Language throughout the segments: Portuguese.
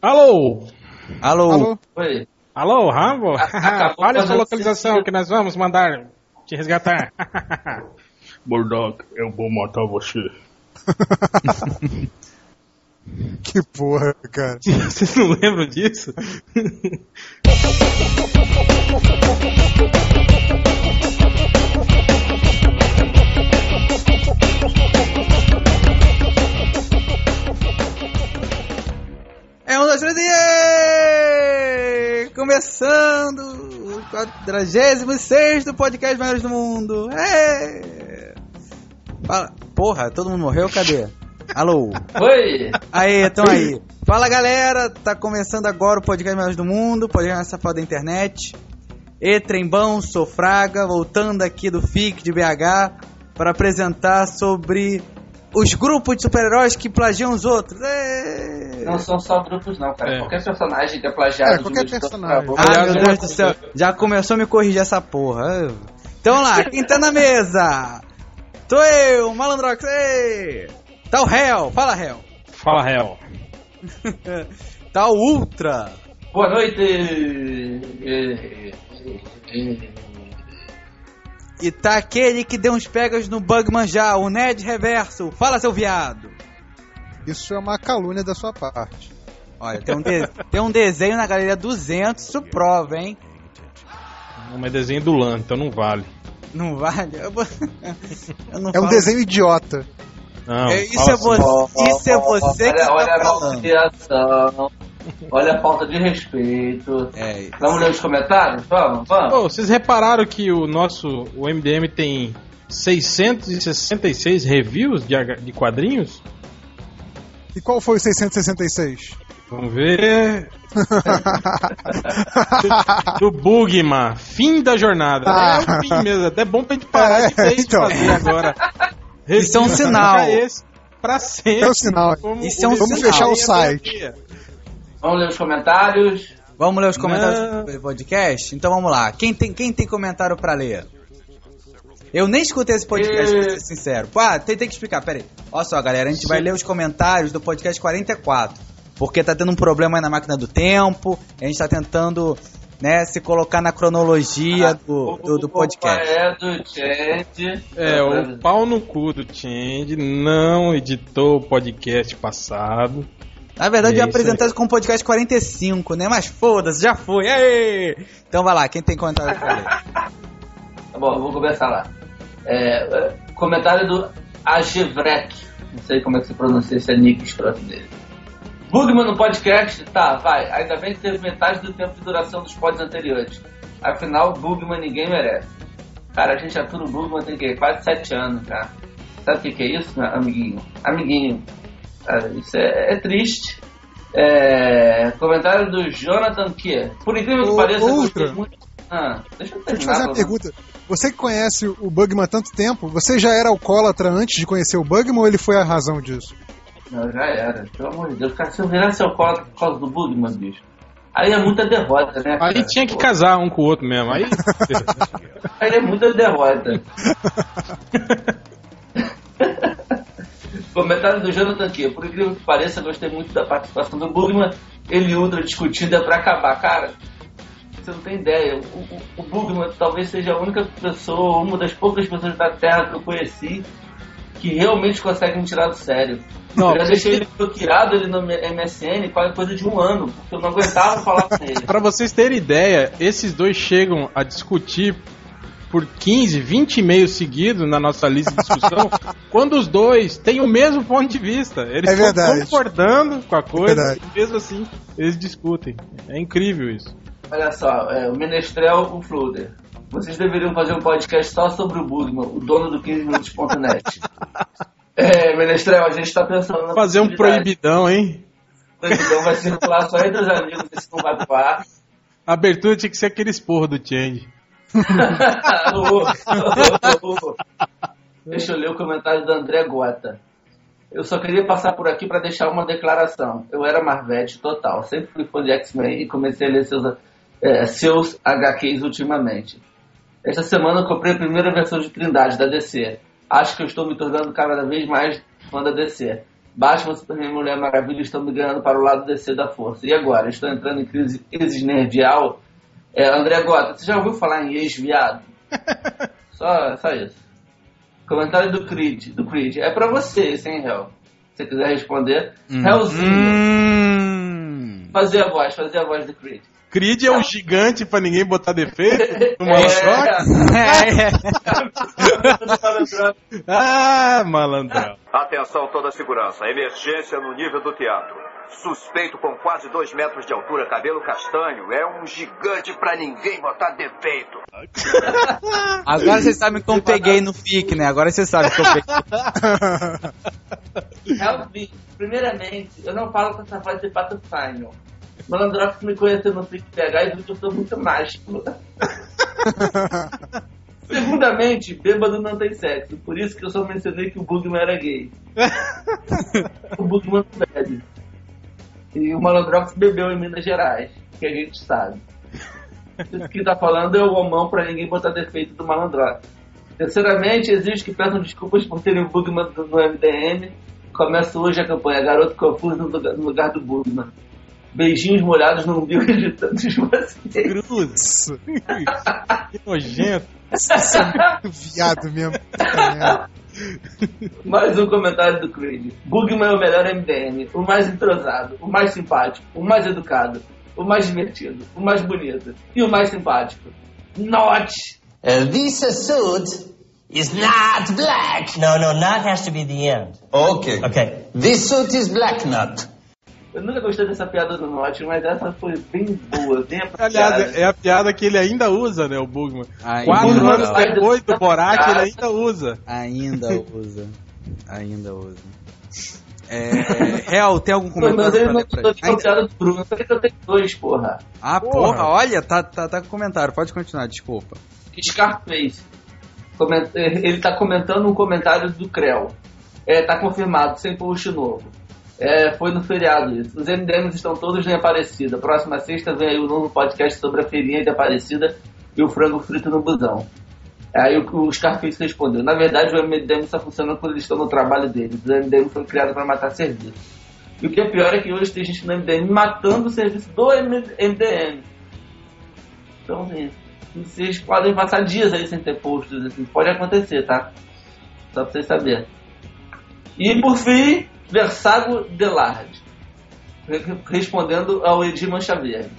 Alô? Alô? Alô? Oi. Alô, Rambo? acabou Fale a sua localização sentido. que nós vamos mandar te resgatar. Murdoch, eu vou matar você. Que porra, cara. Vocês não lembram disso? Começando o 46 do podcast Maiores do Mundo. É. Fala. Porra, todo mundo morreu? Cadê? Alô? Oi. Aí, então aí. Fala galera, tá começando agora o podcast Maiores do Mundo, podcast mais safado da internet. E Trembão, sou Fraga, voltando aqui do FIC de BH para apresentar sobre os grupos de super-heróis que plagiam os outros. Ê! Não são só grupos, não, cara. É. Qualquer personagem que é plagiado É, qualquer personagem. Aliás, meu Deus do céu, já começou a me corrigir essa porra. Então lá, quem tá na mesa? Tô eu, Malandrox, ei! Tá o Hell, fala Hell. Fala, Hel. Tá o Ultra. Boa noite. E tá aquele que deu uns pegas no Bugman já, o Ned Reverso. Fala, seu viado. Isso é uma calúnia da sua parte. Olha, tem um, de- tem um desenho na galeria 200, isso prova, hein? Não, mas desenho do LAN, então não vale. Não vale? Eu, vou- eu não É um falo- desenho idiota. Não, É, isso, é assim. você, ó, isso é você que olha, olha tá a falando. malcriação. Olha a falta de respeito. É, Vamos ler os comentários? Vamos, vamos. Vocês repararam que o nosso o MDM tem 666 reviews de, de quadrinhos? E qual foi o 666? Vamos ver. Do Bugman, fim da jornada. Ah. É o fim mesmo, até bom pra gente parar É, de vez então. de fazer agora. Isso é um sinal. Esse pra sempre. É o sinal. Como Isso é um desenho sinal. Vamos fechar o da site. Vamos ler os comentários. Vamos ler os comentários Não. do podcast? Então vamos lá. Quem tem, quem tem comentário pra ler? Eu nem escutei esse podcast, pra ser sincero. Ah, tem, tem que explicar, pera aí. Olha só, galera, a gente vai ler os comentários do podcast 44. Porque tá tendo um problema aí na máquina do tempo. A gente tá tentando, né, se colocar na cronologia do, do, do podcast. É do Change. É, o pau no cu do Change não editou o podcast passado. Na verdade, eu ia É isso apresentar isso como podcast 45, né? Mas foda-se, já foi. Aê! Então vai lá, quem tem comentário pra ler? Tá bom, eu vou começar lá. É, é, comentário do Agevrek. Não sei como é que se pronuncia esse nick escroto dele. Bugman no podcast? Tá, vai. Ainda bem que teve metade do tempo de duração dos pods anteriores. Afinal, Bugman ninguém merece. Cara, a gente atura o Bugman tem que quase sete anos, cara. Sabe o que, que é isso, amiguinho? Amiguinho. Cara, isso é, é triste. É, comentário do Jonathan que Por incrível que pareça, eu outra. muito. Ah, deixa eu Deixa eu te terminar, fazer uma pergunta. Você que conhece o Bugman há tanto tempo, você já era alcoólatra antes de conhecer o Bugman ou ele foi a razão disso? Não, já era. Pelo amor de Deus, cara, se eu virasse alcoólatra por causa do Bugman, bicho. Aí é muita derrota, né? Aí cara? tinha que casar um com o outro mesmo. Aí. Aí é muita derrota. Comentário do Jonathan aqui. Por incrível que pareça, gostei muito da participação do Bugman. Ele e Ultra é pra acabar. Cara, você não tem ideia. O, o, o Bugman talvez seja a única pessoa, uma das poucas pessoas da Terra que eu conheci que realmente consegue me tirar do sério. Não, eu já deixei ele bloqueado ele no MSN quase coisa de um ano, porque eu não aguentava falar com ele. Pra vocês terem ideia, esses dois chegam a discutir por 15, 20 e-mails seguidos na nossa lista de discussão, quando os dois têm o mesmo ponto de vista. Eles É estão verdade. concordando com a coisa Verdade. e mesmo assim eles discutem. É incrível isso. Olha só, é, o Menestrel, o Fluder. Vocês deveriam fazer um podcast só sobre o Bugman, o dono do 15minutos.net. é, Menestrel, a gente tá pensando na Fazer um proibidão, hein? Proibidão vai circular só entre os amigos, esse não vai. A abertura tinha que ser aquele esporro do Change. Deixa eu ler o comentário do André Gota. Eu só queria passar por aqui para deixar uma declaração. Eu era Marvete total, sempre fui fã de X-Men e comecei a ler seus, é, seus HQs ultimamente. Esta semana eu comprei a primeira versão de Trindade da DC. Acho que eu estou me tornando cada vez mais fã da DC. Batman, Superman e Mulher Maravilha estão migrando para o lado DC da força. E agora? Estão entrando em crise existencial? É, André Gota, você já ouviu falar em ex-viado? só, só isso. Comentário do Creed. Do Creed. É pra você, sem Hell. Se você quiser responder. Hellzinho. Hum. Fazer a voz, fazer a voz do Creed. Creed é um gigante pra ninguém botar defeito no É. Monoshock? Ah, malandrão. Atenção toda a segurança. Emergência no nível do teatro. Suspeito com quase dois metros de altura, cabelo castanho. É um gigante pra ninguém botar defeito. Agora vocês sabem que eu peguei no FIC, né? Agora vocês sabem que eu peguei. Hellzinho. Primeiramente, eu não falo com essa voz de patrocínio. Malandrox me conheceu no Freak PH e viu que eu sou muito mágico. Segundamente, bêbado não tem sexo. Por isso que eu só mencionei que o Bugman era gay. o Bugman não bebe. E o Malandrox bebeu em Minas Gerais, que a gente sabe. Isso que tá falando é o homão pra ninguém botar defeito do Malandrox. Terceiramente, exige que peçam desculpas por terem o Bugman no MDM. Começa hoje a campanha Garoto Confuso no lugar, no lugar do Bugman. Beijinhos molhados no umbigo de tantos vocês. Cruz. que nojento. Isso é muito viado mesmo. Mais um comentário do Creed. Bugman é o melhor MDM, o mais entrosado, o mais simpático, o mais educado, o mais divertido, o mais bonito e o mais simpático. Not! Uh, this suit is not black. No, no, not has to be the end. Okay. Okay. This suit is black nut. Eu nunca gostei dessa piada do Not, mas essa foi bem boa, bem Aliás, apropriada. é a piada que ele ainda usa, né, o Bugman. Ainda, Quatro Bugman anos depois do Borat, ele ainda usa. ainda usa. Ainda usa. É, Real, tem algum comentário pra não ler pra uma piada do Bruno, só que eu tenho dois, porra. Ah, porra, olha, tá, tá, tá com comentário. Pode continuar, desculpa. Scarface. Ele tá comentando um comentário do Creu. É, tá confirmado, sem post novo. É, foi no feriado isso. Os MDMs estão todos em Aparecida. Próxima sexta vem aí o novo podcast sobre a feirinha de Aparecida e o frango frito no busão. Aí o, o Scarface respondeu: Na verdade, o MDM só funciona quando eles estão no trabalho deles. O MDM foi criado para matar serviço. E o que é pior é que hoje tem gente no MDM matando o serviço do MDM. Então, assim, vocês podem passar dias aí sem ter posts, assim, pode acontecer, tá? Só pra vocês saberem. E por fim, Versago Delard. Re- Respondendo ao Edir Mancha Verde.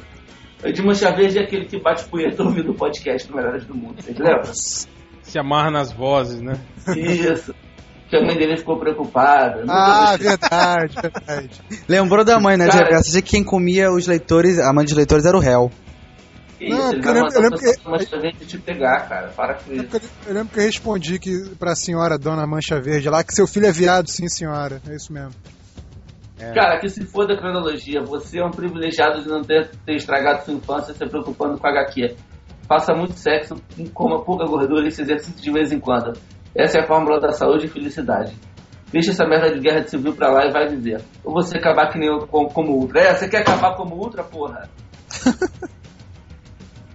O Edir Mancha Verde é aquele que bate punheta ouvindo o podcast do Melhores do Mundo, vocês lembram? Se amarra nas vozes, né? Isso. Que a mãe dele ficou preocupada. Ah, verdade, verdade. Lembrou da mãe, né, Cara-? De que quem comia os leitores, a mãe dos leitores era o réu. Que isso, Não, ele porque vai eu lembro- matar eu lembro que- Mancha Verde te pegar, cara. Para com isso. Eu lembro que eu respondi que pra senhora Dona Mancha Verde lá que seu filho é viado, sim, senhora. É isso mesmo. Cara, que se for da cronologia, você é um privilegiado de não ter, ter estragado sua infância se preocupando com HQ. Faça muito sexo, coma pouca gordura e se exercite de vez em quando. Essa é a fórmula da saúde e felicidade. Deixa essa merda de guerra civil pra lá e vai viver. Ou você acabar que nem eu, como, como Ultra. É, você quer acabar como Ultra, porra?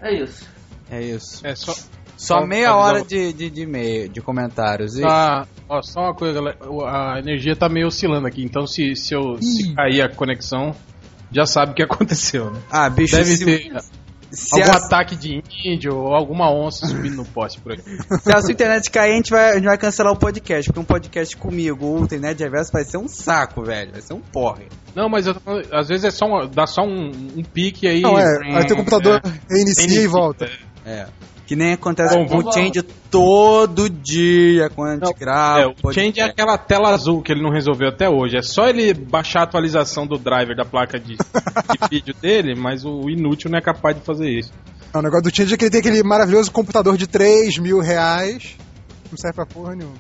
é isso. É isso. É só. Só Só meia hora de, de, de, e-mail- de comentários. E... Tá, ó, só uma coisa, A energia tá meio oscilando aqui, então se, se, eu, se cair a conexão, já sabe o que aconteceu, né? Ah, bicho, Deve se, ter se, algum a, ataque de índio ou alguma onça subindo no poste por aqui. se a sua internet cair, a gente, vai, a gente vai cancelar o podcast. Porque um podcast comigo, o Internet Reverso, vai ser um saco, velho. Vai ser um porre. Não, mas eu às vezes é só uma- dá só um, um pique aí. Não, é, aí teu computador reinicia Inicia. e volta. É. Que nem acontece Bom, com o Change todo dia quando a gente Não, grava. É, o change é aquela tela azul que ele não resolveu até hoje. É só ele baixar a atualização do driver da placa de, de vídeo dele, mas o inútil não é capaz de fazer isso. Não, o negócio do Change é que ele tem aquele maravilhoso computador de 3 mil reais. Não serve pra porra nenhuma.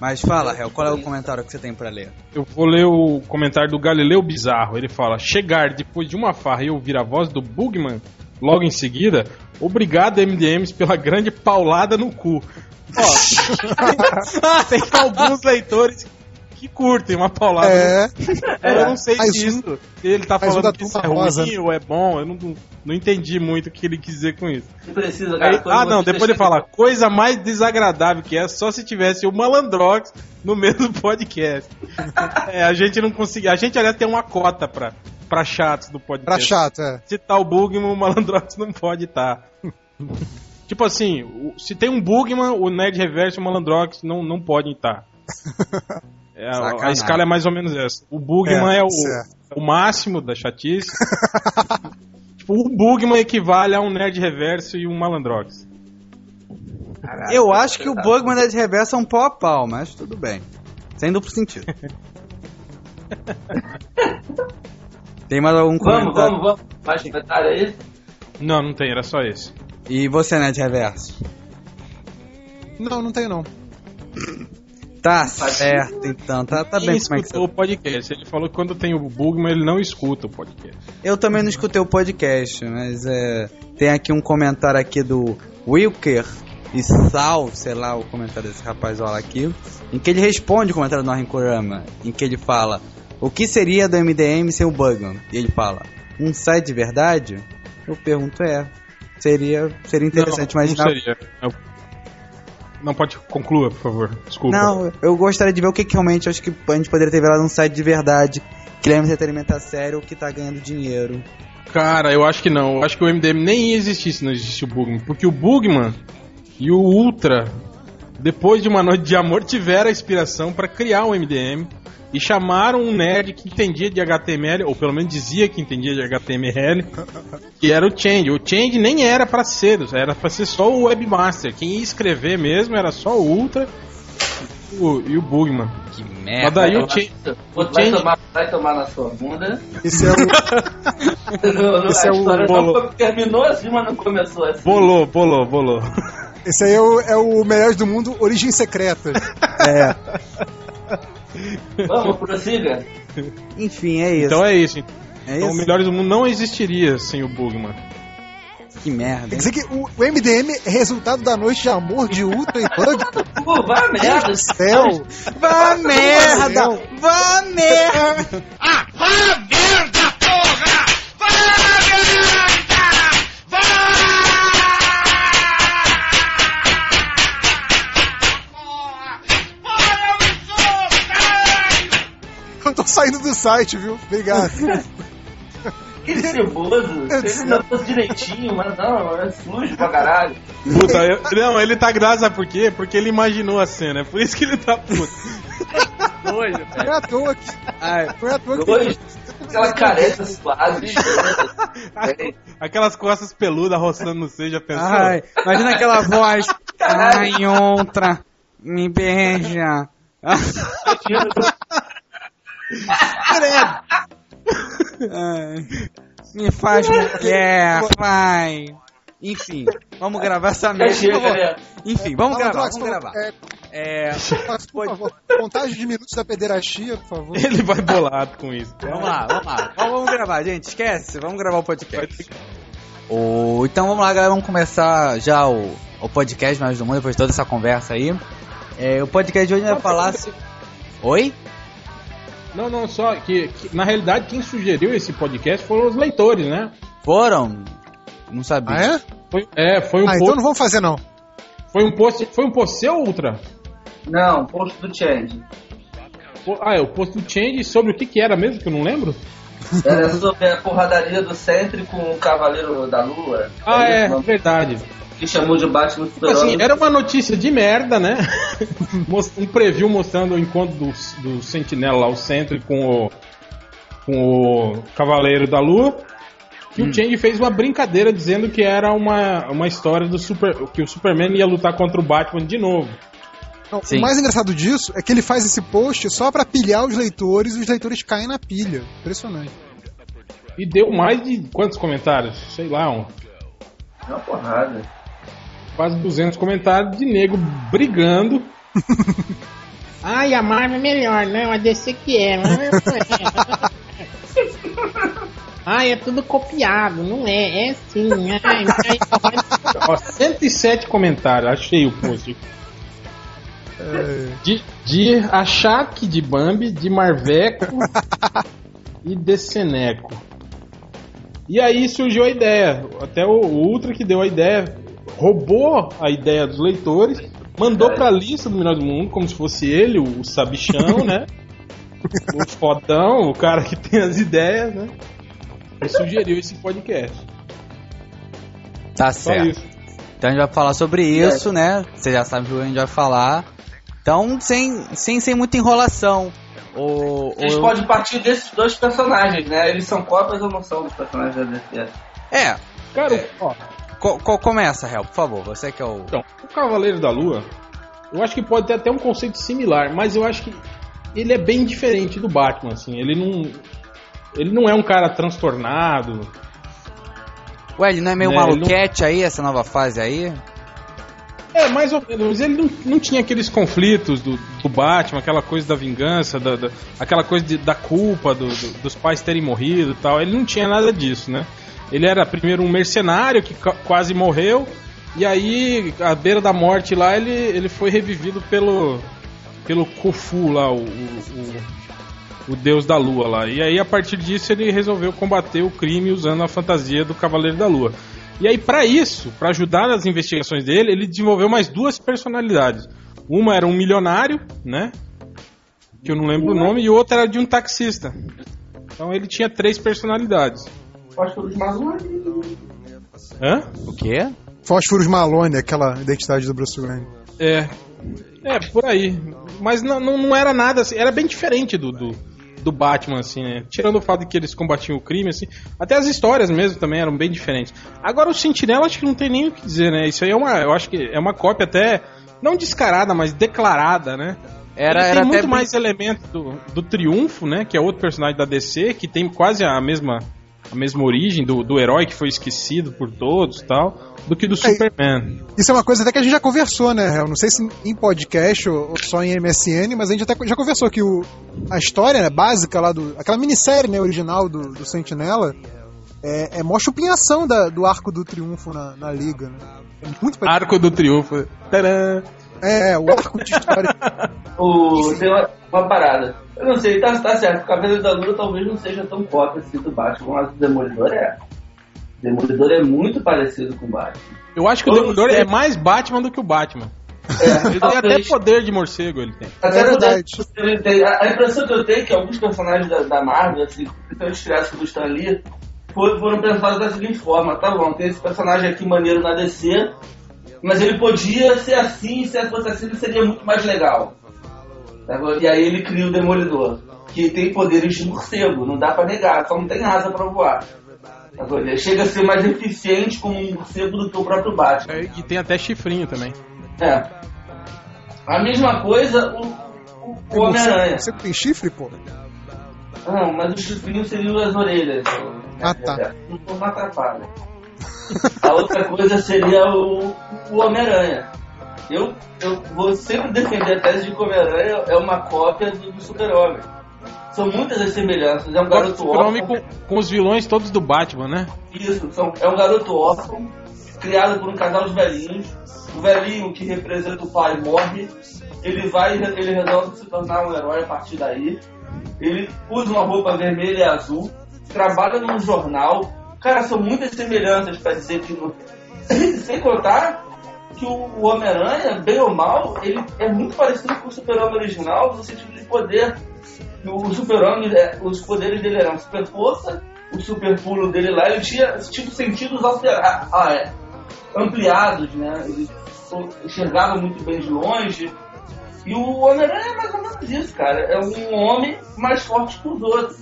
Mas fala, Réu, qual é o comentário que você tem pra ler? Eu vou ler o comentário do Galileu Bizarro. Ele fala: Chegar depois de uma farra e ouvir a voz do Bugman logo em seguida, obrigado MDMs pela grande paulada no cu. Ó, tem alguns leitores que curtem uma paulada. É, Eu não sei Mas disso. Ele tá falando que isso é rosa, ruim ou é bom. Eu não, não entendi muito o que ele quis dizer com isso. Não precisa, Aí- cara. ah, não, depois ele fala, coisa mais desagradável que é só se tivesse o Malandrox no mesmo podcast. é, a gente não conseguia. A gente, aliás, tem uma cota pra, pra chatos do podcast. pra chato, é. Se tá o Bugman, o Malandrox não pode estar. tipo assim, o- se tem um Bugman, o Nerd Reverso e o Malandrox não, não podem estar. É, a, escala é mais ou menos essa. O Bugman é, É, o, certo. o máximo da chatice. tipo, o Bugman equivale a um Nerd Reverso e um Malandrox. Eu acho que o Bugman da de reversa é um pau a pau, mas tudo bem. Sem duplo sentido. Tem mais algum Vamos, comentário? vamos, vamos. Mais comentário aí? Não, não tem, era só esse. E você, né, de reverso? Não, não tenho não. Tá certo, então. Tá, tá Quem bem como é que escutou você... o podcast? Ele falou que quando tem o Bugman, ele não escuta o podcast. Eu também não escutei o podcast, mas é... Tem aqui um comentário aqui do Wilker e Sal, sei lá o comentário desse rapaz olha aqui, em que ele responde o comentário do Norrin Kurama, em que ele fala o que seria do MDM sem o Bugman? E ele fala, um site de verdade? Eu pergunto, é. Seria, seria interessante não, imaginar. Não seria. Não, não pode conclua, por favor. Desculpa. Não, eu gostaria de ver o que, que realmente acho que a gente poderia ter virado um site de verdade, que leva entretenimento a sério, que tá ganhando dinheiro. Cara, eu acho que não. Eu acho que o MDM nem ia existir se não existisse o Bugman. Porque o Bugman e o Ultra, depois de uma noite de amor, tiveram a inspiração para criar um MDM e chamaram um nerd que entendia de HTML, ou pelo menos dizia que entendia de HTML, que era o Change. O Change nem era para ser, era para ser só o Webmaster. Quem ia escrever mesmo era só o Ultra e o, e o Bugman. Que Mas merda. daí o Vai, Change. vai, o Change- tomar, vai tomar na sua bunda. Esse é o, Não, a é o história bolo. terminou assim, mas não começou assim. Bolou, bolou, bolou. esse aí é o, é o Melhores do Mundo Origem Secreta. É. Vamos, prossiga. Enfim, é isso. Então é isso. é Então, o isso. Melhores do Mundo não existiria sem o Bugman. Que merda. Quer dizer que o, o MDM é resultado da noite de amor de Ultra e Bug. Pô, a merda. Céu! Vá merda! Vá merda! Eu tô saindo do site, viu? Obrigado. Que ceboso. Ele não fosse direitinho, mas não, é sujo pra caralho. Puta, eu- não, ele tá graça por quê? Porque ele imaginou a cena, é por isso que ele tá puto. Foi à toa que. Ai, Foi à toa que. Dois, aquela careta suave. Aquelas costas peludas roçando no seio, já pensou? ai, imagina aquela voz. Ai, outra, me beija. Me faz mulher, vai. Enfim, vamos gravar essa merda. Enfim, vamos gravar, vamos gravar. É, É, por favor, contagem de minutos da pederastia, por favor. Ele vai bolado com isso. Vamos lá, vamos lá. Vamos, vamos gravar, gente. Esquece, vamos gravar o podcast. O, então vamos lá, galera. Vamos começar já o, o podcast mais do mundo depois de toda essa conversa aí. É, o podcast de hoje vai falar. se- Oi? Não, não, só que, que, na realidade quem sugeriu esse podcast foram os leitores, né? Foram? Não sabia. Ah, é? Foi, é, foi um Ah, então post, não vamos fazer, não. foi um post, foi um post seu, Ultra? Não, posto do Change. Ah, é o post do Change sobre o que que era mesmo, que eu não lembro? Era sobre a porradaria do Sentry com o Cavaleiro da Lua. Ah, é, não? verdade. Que chamou de Batman Tipo Super assim, era uma notícia de merda, né? Um preview mostrando o encontro do, do Sentinela lá, o Sentry com o, com o Cavaleiro da Lua. Que o Change fez uma brincadeira dizendo que era uma, uma história do Super. que o Superman ia lutar contra o Batman de novo. Não, o mais engraçado disso é que ele faz esse post só pra pilhar os leitores e os leitores caem na pilha. Impressionante. E deu mais de quantos comentários? Sei lá, um, É uma porrada. quase 200 comentários de nego brigando. Ai, a Marvel é melhor, não, a DC que é. É. Ai, é tudo copiado, não é, é sim. Ai, ai, Ó, 107 comentários, achei o post. De, de Achaque, de Bambi, de Marveco e de Seneco. E aí surgiu a ideia. Até o, Ultra que deu a ideia, roubou a ideia dos leitores, mandou pra lista do Melhor do Mundo, como se fosse ele, o sabichão, né? O fodão, o cara que tem as ideias, né? E sugeriu esse podcast. Tá Só certo. isso. Então a gente vai falar sobre isso, né? Você já sabe o que a gente vai falar. Então, sem, sem, sem muita enrolação. O, A gente o- pode partir desses dois personagens, né? Eles são cópias ou não são dos personagens da DC? É, Cara, ó, co- co- começa, Hel, por favor. Você que é o. Então, o Cavaleiro da Lua, eu acho que pode ter até um conceito similar, mas eu acho que ele é bem diferente do Batman, assim. Ele não. Ele não é um cara transtornado. Ué, ele não é meio É, ele maluquete aí, essa nova fase aí? É, mais ou menos. Ele não, não tinha aqueles conflitos do, do Batman, aquela coisa da vingança, da, da- aquela coisa de- da culpa do- do- dos pais terem morrido e tal. Ele não tinha nada disso, né? Ele era primeiro um mercenário que quase morreu, e aí, à beira da morte lá, ele, ele foi revivido pelo, pelo Khufu lá, o, o- o deus da lua lá. E aí, a partir disso, ele resolveu combater o crime usando a fantasia do Cavaleiro da Lua. E aí, pra isso, pra ajudar nas investigações dele, ele desenvolveu mais duas personalidades. Uma era um milionário, né? Que eu não lembro o nome, e outra era de um taxista. Então ele tinha três personalidades. Fósforos Malone. Hã? O quê? Fósforos Malone, aquela identidade do Bruce Wayne. É. É, por aí. Mas não, não, não era nada assim. Era bem diferente do, do, do Batman, assim, né? Tirando o fato de que eles combatiam o crime, assim. Até as histórias mesmo também eram bem diferentes. Agora o Sentinela acho que não tem nem o que dizer, né? Isso aí é uma. Eu acho que é uma cópia até. Não descarada, mas declarada, né? Era, Ele era tem até muito mais elementos do, do Triunfo, né? Que é outro personagem da DC, que tem quase a mesma, a mesma origem do, do herói que foi esquecido por todos e tal, do que do Superman. Isso é uma coisa até que a gente já conversou, né, Hel? Não sei se em podcast ou só em MSN, mas a gente até já conversou que o, a história né, básica lá do. aquela minissérie né, original do, do Sentinela é, é mó chupinhação da, do arco do triunfo na, na liga, né? É muito. Arco do Triunfo. Tadã! É, é, o arco de história. O, tem uma, uma parada. Eu não sei, tá, tá certo. O Cavaleiro da Lua talvez não seja tão cópia assim do Batman, mas o Demolidor é. O Demolidor é muito parecido com o Batman. Eu acho que o Demolidor é mais Batman do que o Batman. É, Ele tem até talvez. poder de morcego, ele tem. Até É no verdade. Tem- A a impressão que eu tenho é que alguns personagens da, da Marvel, assim, principalmente criados do Stan Lee, foram, foram pensados da seguinte forma: tá bom, tem esse personagem aqui maneiro na DC, mas ele podia ser assim, se fosse assim, ele seria muito mais legal. Tá? E aí ele cria o Demolidor, que tem poderes de morcego, não dá pra negar, só não tem asa pra voar. Tá? Ele chega a ser mais eficiente como um morcego do que o próprio Batman. É, E tem até chifrinho também. É. A mesma coisa o, o- o Homem-Aranha. Você tem chifre, pô? Não, mas o chifrinho seriam as orelhas. Ah, tá. Não, não atrapalha. A outra coisa seria o, o Homem-Aranha. Eu, eu vou sempre defender a tese de que o Homem-Aranha é uma cópia do, do Super-Homem. São muitas as semelhanças. É um garoto órfão. com, com os vilões todos do Batman, né? Isso, são, é um garoto órfão, criado por um casal de velhinhos. O velhinho que representa o pai morre. Ele vai e ele resolve se tornar um herói a partir daí. Ele usa uma roupa vermelha e azul. Trabalha num jornal. Cara, são muitas semelhanças para dizer que. não- Sem contar que o, Homem-Aranha, bem ou mal, ele é muito parecido com o Super-Homem original no sentido de poder. O Super-Homem, é, os poderes dele eram super força, o super pulo dele lá, ele tinha tipo sentidos altera- ah, é, ampliados, né? Ele enxergava muito bem de longe. E o Homem-Aranha é mais ou menos isso, cara. É um homem mais forte que os outros.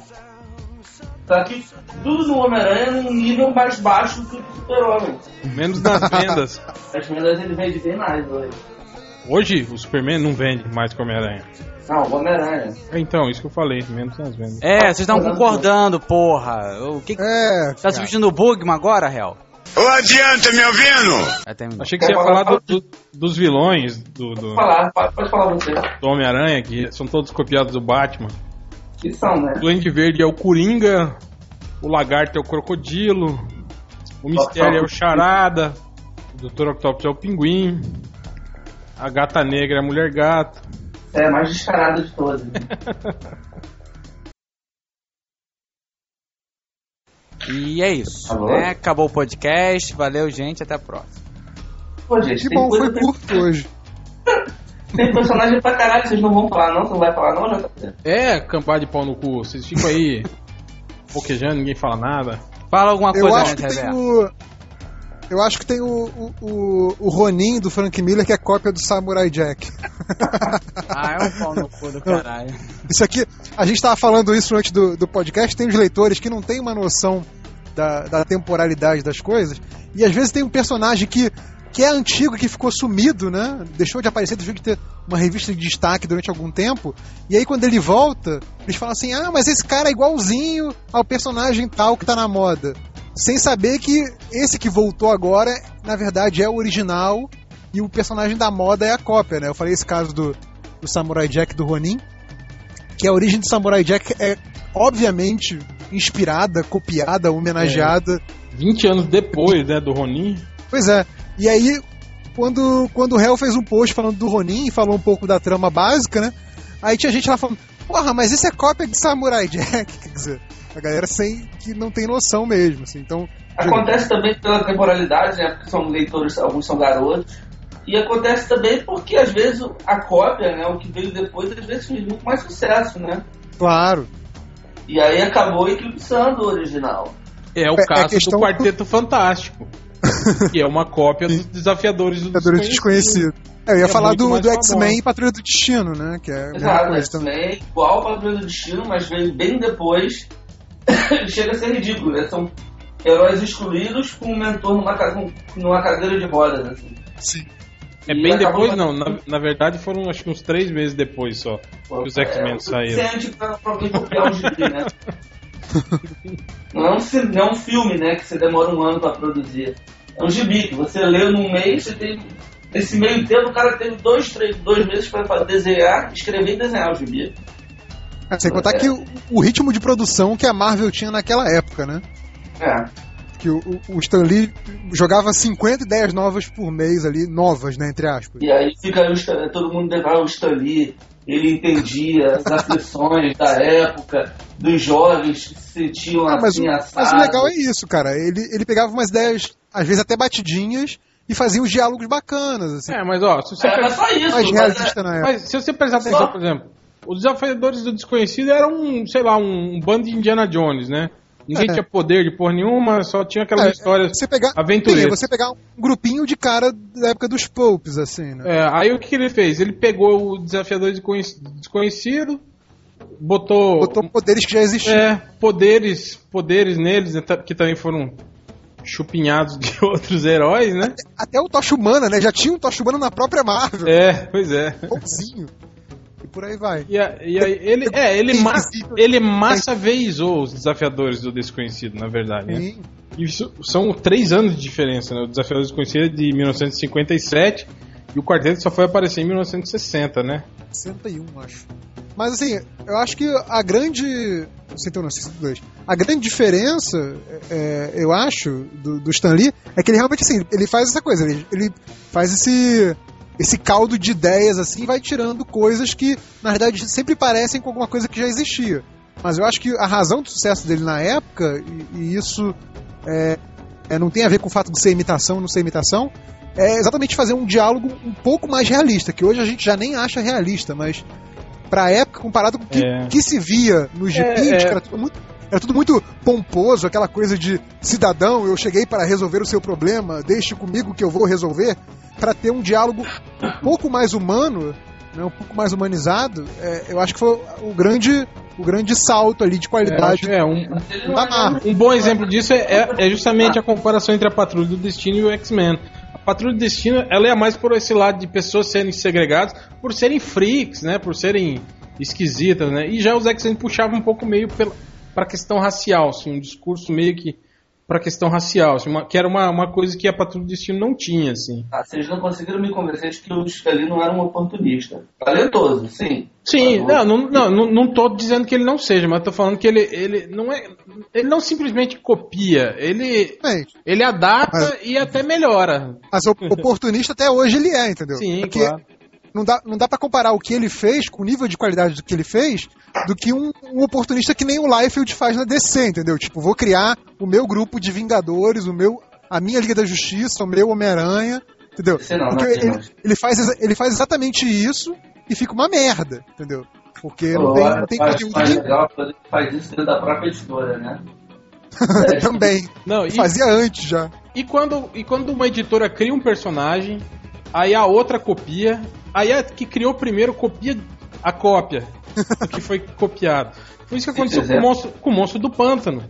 Só que tudo no Homem-Aranha é num nível mais baixo que o do Super-Homem. Menos nas vendas. As vendas ele vende bem mais hoje. Hoje, o Superman não vende mais que o Homem-Aranha. Não, o Homem-Aranha. É, Então, isso que eu falei, menos nas vendas. É, vocês estão concordando, porra. O que que- É. Tá substituindo o Bugman agora, Hel? Ô, adianta, me ouvindo? Terminar. Achei que você ia falar do- do- dos vilões do, do, Pode falar, pode, pode falar você. do Homem-Aranha, que são todos copiados do Batman. Que são, né? O Duende Verde é o Coringa, o Lagarto é o Crocodilo, o Mistério é o Charada, o Dr. Octopus é o Pinguim. A gata negra é a mulher gata. É a mais descarada de todas. né? E é isso. Alô? né? Acabou o podcast. Valeu, gente. Até a próxima. Pô, gente, Que tem bom, coisa foi curto hoje. Tem personagem pra caralho, vocês não vão falar não? Você não vai falar não, JP? É, campar de pau no cu. Vocês ficam aí poquejando, ninguém fala nada. Fala alguma Eu coisa, acho né, que tem o. Eu acho que tem o, o, o, o Ronin do Frank Miller, que é cópia do Samurai Jack. Ah, é um pau no cu do caralho. Isso aqui, a gente tava falando isso antes do, do podcast, tem os leitores que não tem uma noção da, da temporalidade das coisas, e às vezes tem um personagem que, que é antigo, que ficou sumido, né? Deixou de aparecer, deixou de ter uma revista de destaque durante algum tempo, e aí quando ele volta, eles falam assim, ah, mas esse cara é igualzinho ao personagem tal que tá na moda. Sem saber que esse que voltou agora, na verdade, é o original e o personagem da moda é a cópia, né? Eu falei esse caso do, do Samurai Jack do Ronin, que a origem do Samurai Jack é obviamente inspirada, copiada, homenageada. 20 anos depois, né, do Ronin. Pois é. E aí, quando, quando o Hell fez um post falando do Ronin e falou um pouco da trama básica, né? Aí tinha gente lá falando, porra, mas isso é cópia de Samurai Jack. Quer dizer, a galera sem que não tem noção mesmo, assim. Então, Acontece também pela temporalidade, né? Porque são leitores, alguns são garotos. E acontece também porque às vezes a cópia, né? O que veio depois, às vezes fez muito mais sucesso, né? claro. E aí acabou eclipsando o original. É o É- é caso questão- do Quarteto Fantástico. que é uma cópia dos Desafiadores do Jogadores Desconhecido. desconhecidos. É, eu ia É falar do, do. X-Men e Patrulha do Destino, né? Que é Exato, também. também igual para o Destino, mas veio bem depois. Chega a ser ridículo, né? São heróis excluídos com um mentor numa, numa cadeira de rodas, assim. Sim. É E bem acabou depois, não. Na, na verdade, foram acho que uns três meses depois só. Pô, Que os X-Men é, saíram. suficiente pra, copiar um gibi, né? Não é, um, não é um filme, né? Que você demora um ano pra produzir. É um gibi que você lê num mês, você tem. Nesse meio tempo, o cara teve dois, três, dois meses pra pra desenhar, escrever e desenhar o gibi. É, sem contar É. que o, o ritmo de produção que a Marvel tinha naquela época, né? É. Que o, o- Stan Lee jogava 50 ideias novas por mês ali, novas, né, entre aspas. E aí fica aí Stan- todo mundo declara o Stan Lee, ele entendia as aflições da época, dos jovens que se sentiam Ah, mas, o, assim mas o legal é isso, cara. Ele, ele pegava umas ideias, às vezes até batidinhas, e fazia uns diálogos bacanas, assim. É, mas ó, se você, É, mas só isso. mais mas realista na época. mas se você prestar atenção, Só- por exemplo, os Desafiadores do Desconhecido eram, um, sei lá, um, um bando de Indiana Jones, né? Ninguém É. tinha poder de porra nenhuma, só tinha aquelas É, histórias Você pegar, aventureiras. sim, você pegar um grupinho de cara da época dos Popes, assim, né? É, aí o que, ele fez? Ele pegou o Desafiador Desconhec- Desconhecido, botou, Botou poderes que já existiam. é, poderes, poderes neles, né, que também foram chupinhados de outros heróis, né? Até o Tocha Humana, né? Já tinha um Tocha Humana na própria Marvel. É, pois é. Igualzinho. E por aí vai. E, a- e aí ele, é, ele, ma ele massa veizou os desafiadores do desconhecido, na verdade. Né? Sim. E isso são três anos de diferença, né? O desafiador desconhecido é de 1957 e o quarteto só foi aparecer em 1960, né? 61, acho. Mas assim, eu acho que a grande. 61 não, 62. A grande diferença, é, eu acho, do, do Stan Lee é que ele realmente assim, ele faz essa coisa, ele, ele faz esse. Esse caldo de ideias assim vai tirando coisas que, na verdade, sempre parecem com alguma coisa que já existia. Mas eu acho que a razão do sucesso dele na época, e, e isso é, é, não tem a ver com o fato de ser imitação ou não ser imitação, é exatamente fazer um diálogo um pouco mais realista, que hoje a gente já nem acha realista, mas pra época, comparado com o que, É. que se via nos gibis, É, é. que era tudo muito. Era tudo muito pomposo, aquela coisa de cidadão, eu cheguei para resolver o seu problema, deixe comigo que eu vou resolver, para ter um diálogo um pouco mais humano, né, um pouco mais humanizado, é, eu acho que foi o grande, o grande salto ali de É, qualidade é, um, é- Marvel. um bom exemplo disso é, é- é justamente a comparação entre a Patrulha do Destino e o X-Men. Patrulha do Destino ela é mais por esse lado de pessoas serem segregadas, por serem freaks, né? Por serem esquisitas, né? E já os X-Men puxavam um pouco meio pela, pra questão racial, assim, um discurso meio que pra questão racial, assim, uma- que era uma, uma coisa que a Patrulha do Destino não tinha, assim. Ah, vocês não conseguiram me convencer de que o Scalino era um oportunista. Talentoso, sim. Sim, não, não, não, não, não tô dizendo que ele não seja, mas tô falando que ele, ele não é. Ele não simplesmente copia, ele, ele adapta e até melhora. mas o- oportunista até hoje ele é, entendeu? Sim, Porque claro. Não dá, não dá pra comparar o que ele fez com o nível de qualidade do que ele fez do que um, um oportunista que nem o Liefeld faz na DC, entendeu? Tipo, vou criar o meu grupo de Vingadores, o meu, a minha Liga da Justiça, o meu Homem-Aranha, entendeu? Não, Porque não ele, assim, ele faz, ele faz exatamente isso e fica uma merda, entendeu? Porque não Pô, tem, olha, não tem faz, conteúdo faz nenhum legal quando ele faz isso dentro da própria editora, né? É, também. Não, e, Fazia antes já. e, quando, e quando uma editora cria um personagem, aí a outra copia, aí a que criou primeiro copia a cópia do que foi copiado. Foi isso que aconteceu com o, monstro, com o monstro do pântano.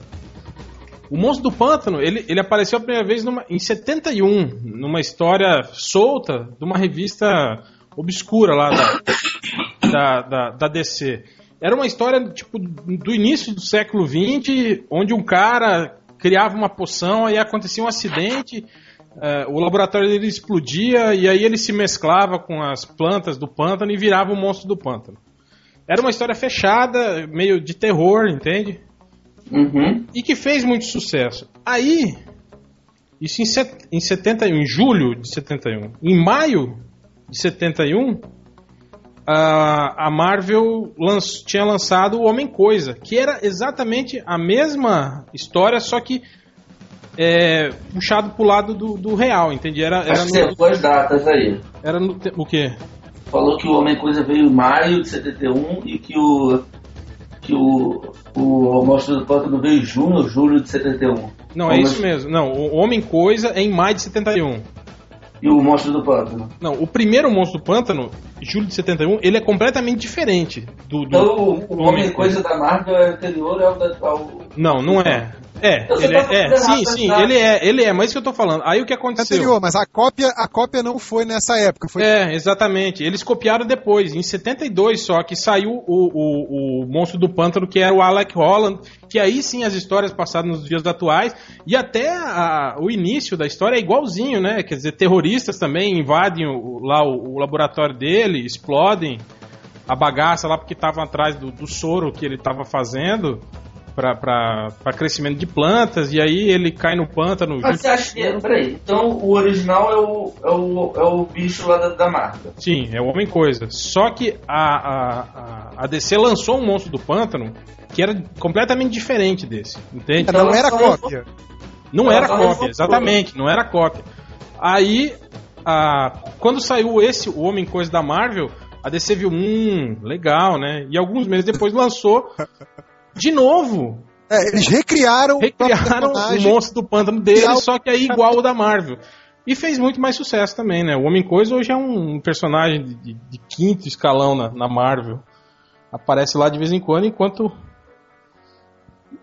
O monstro do pântano, ele, ele apareceu a primeira vez numa, em 71, numa história solta de uma revista obscura lá da, da, da, da DC. Era uma história tipo do início do século XX, onde um cara criava uma poção, aí acontecia um acidente, eh, o laboratório dele explodia e aí ele se mesclava com as plantas do pântano e virava o monstro do pântano. Era uma história fechada, meio de terror, entende? Uhum. e que fez muito sucesso. Aí, isso em, set, em 71, em julho de 71, em maio de 71, a, a Marvel lanç- tinha lançado o Homem Coisa, que era exatamente a mesma história, só que é, puxado pro lado do, do real, entende? Era, era, Acho no, errou as datas aí. era no te- o quê? Falou que o Homem Coisa veio em maio de 71 e que o. que o. o Monstro do Pântano veio em junho ou julho de 71. Não, é isso mesmo. Não, o Homem Coisa é em maio de 71. E o Monstro do Pântano. Não, o primeiro Monstro do Pântano, julho de 71, ele é completamente diferente do. do- Então o, Homem Coisa da Marvel é anterior ao da. Ao... Não, não é. É, ele é, é, sim, sim, ele é, ele é, mas isso que eu tô falando. Aí o que aconteceu? Anterior, mas a cópia, a cópia não foi nessa época. Foi É, exatamente. Eles copiaram depois, em 72 só, que saiu o, o, o Monstro do Pântano, que era o Alec Holland, que aí sim as histórias passadas nos dias atuais, e até a- o início da história é igualzinho, né? Quer dizer, terroristas também invadem o- lá o, o laboratório dele, explodem a bagaça lá porque estavam atrás do, do soro que ele estava fazendo para crescimento de plantas, e aí ele cai no pântano. Mas você acha que. é- Peraí, então o original é o, é o, é o bicho lá da, da Marvel. Sim, é o Homem Coisa. Só que a, a, a- a DC lançou um monstro do pântano que era completamente diferente desse, entende? não era Então, cópia. Não era cópia, exatamente, não era cópia. Aí, a, quando saiu esse, o Homem Coisa da Marvel, a DC viu, hum, legal, né? E alguns meses depois lançou de novo. É, eles recriaram, Recriaram o o monstro do pântano dele, só que é igual o da Marvel. E fez muito mais sucesso também, né? O Homem Coisa hoje é um personagem de, de- de quinto escalão na, na Marvel. Aparece lá de vez em quando, enquanto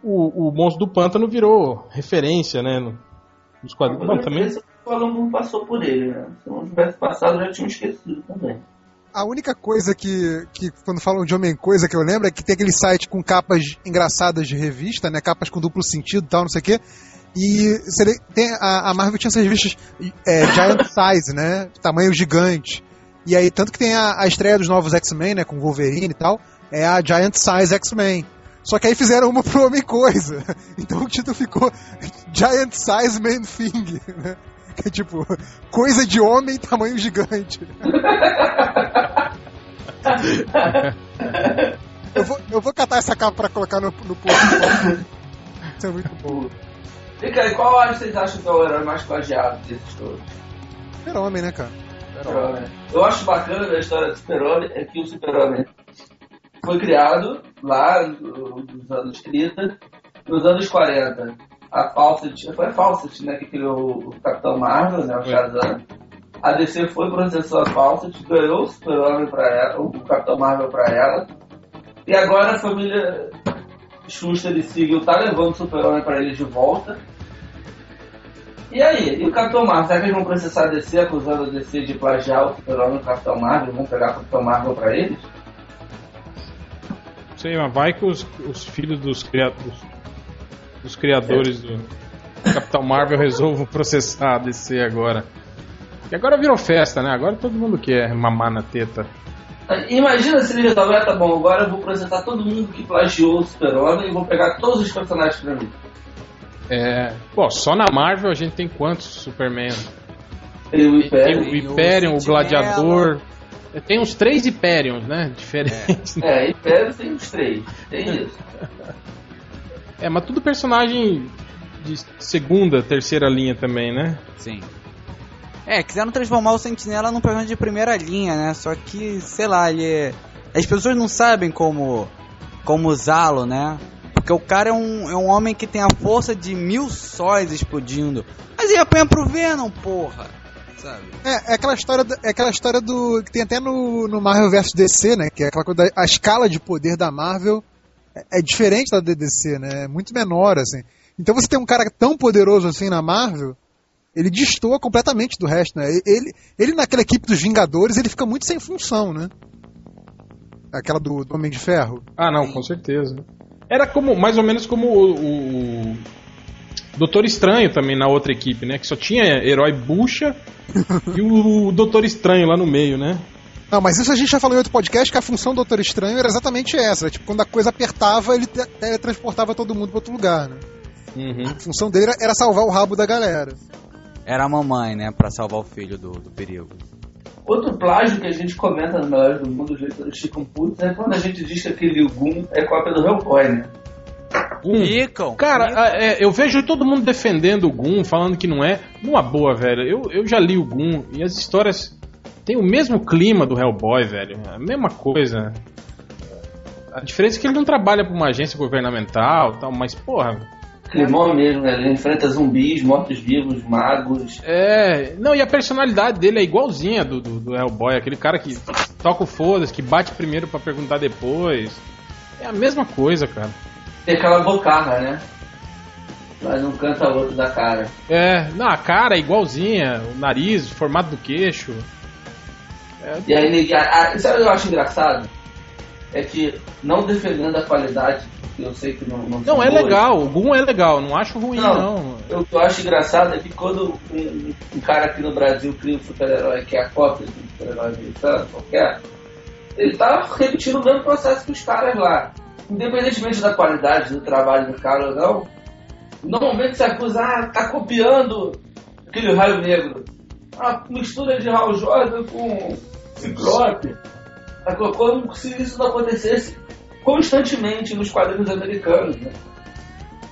o, o monstro do pântano virou referência, né? no- Nos quadrinhos. Bom, também. Não passou por ele, né? Se não tivesse passado, eu já tinha esquecido também. A única coisa que, que, quando falam de Homem Coisa, que eu lembro é que tem aquele site com capas engraçadas de revista, né? Capas com duplo sentido e tal, não sei o quê. E ele- tem, a, a Marvel tinha essas revistas é, Giant Size, né? Tamanho gigante. E aí, tanto que tem a, a estreia dos novos X-Men, né? Com Wolverine e tal. É a Giant Size X-Men. Só que aí fizeram uma pro Homem Coisa. Então o título ficou Giant Size Man Thing, né? Que é tipo, coisa de homem tamanho gigante. eu, vou, eu vou catar essa capa pra colocar no, no post. Isso é muito bom. E cara, qual área vocês acham que é o herói mais plagiado desses todos? Super-Homem, né, cara? Super-Homem. Eu acho bacana da história do Super-Homem é que o Super-Homem foi criado lá no- nos anos 30, nos anos 40. A Fawcett, foi a Fawcett, né, que criou o Capitão Marvel, né, o. Shazam. A DC foi processou a Fawcett, ganhou o Super-Homem pra ela, o Capitão Marvel pra ela. E agora a família Schuster e Siegel tá levando o Super-Homem pra eles de volta. E aí? E o Capitão Marvel? Será que eles vão processar a DC acusando a DC de plagiar o Super-Homem e o Capitão Marvel? Vão pegar o Capitão Marvel pra eles? Sei, mas vai que os, os filhos dos, cria- dos- dos criadores do. o Capitão Marvel resolva processar a DC agora. E agora virou festa, né? Agora todo mundo quer mamar na teta. Imagina se ele resolver, tá bom, agora eu vou processar todo mundo que plagiou o Super-Homem e vou pegar todos os personagens pra mim. É. Pô, só na Marvel a gente tem quantos Superman? Tem o Tem Império. o Hyperion, o Sentinela. Gladiador. É, Tem uns três Hyperions, né? Diferentes. É, Império tem os três. Tem isso. É, mas tudo personagem de segunda, terceira linha também, né? Sim. É, quiseram transformar o Sentinela num personagem de primeira linha, né? Só que, sei lá, ele é... As pessoas não sabem como, como usá-lo, né? Porque o cara é um, é um homem que tem a força de mil sóis explodindo. Mas ele apanha pro Venom, porra! Sabe? É, é aquela história, do- é aquela história do. que tem até no, no Marvel vs DC, né? Que é aquela coisa da, a escala de poder da Marvel é, diferente da da DC, né? É muito menor, assim. Então você tem um cara tão poderoso assim na Marvel, ele destoa completamente do resto, né? Ele, ele naquela equipe dos Vingadores, ele fica muito sem função, né? Aquela do, do Homem de Ferro. Ah, não, com certeza. Era como, mais ou menos como o, o- o Doutor Estranho também na outra equipe, né? Que só tinha herói bucha e o Doutor Estranho lá no meio, né? Não, mas isso a gente já falou em outro podcast que a função do Doutor Estranho era exatamente essa. Tipo, quando a coisa apertava, ele te- teletransportava todo mundo para outro lugar, né? Uhum. A função dele era- salvar o rabo da galera. Era a mamãe, né? Pra salvar o filho do, do perigo. Outro plágio que a gente comenta no Melhores do Mundo, os leitores ficam putos, é quando a gente diz que aquele Gun é cópia do Hellboy, né? Ficam. Cara, é, eu vejo todo mundo defendendo o Gun, falando que não é. Numa boa, velho. Eu, eu já li o Gun e as histórias têm o mesmo clima do Hellboy, velho. É a mesma coisa. A diferença é que ele não trabalha pra uma agência governamental e tal, mas, porra. Climão mesmo, né? Ele enfrenta zumbis, mortos-vivos, magos. É. Não, e a personalidade dele é igualzinha do, do, do Hellboy, aquele cara que toca o foda-se, que bate primeiro pra perguntar depois. É a mesma coisa, cara. Tem aquela bocarra, né? Mas um canta outro da cara. É, não, a cara é igualzinha, o nariz, o formato do queixo. E aí, ah, ah, sabe o que eu acho engraçado? É que, não defendendo a qualidade, eu sei que não Não, Não, é boas, legal, o Boom é legal, não acho ruim, Não. não. eu- O que eu acho engraçado é que quando um, um cara aqui no Brasil cria um super-herói que é a cópia de um super-herói americano, qualquer, ele tá repetindo o mesmo processo que os caras lá. Independentemente da qualidade do trabalho do cara ou não, normalmente se acusa, ah, tá copiando aquele raio negro. A mistura de Hal Jordan com Ciclope. Sacou? Como se isso não acontecesse constantemente nos quadrinhos americanos, né?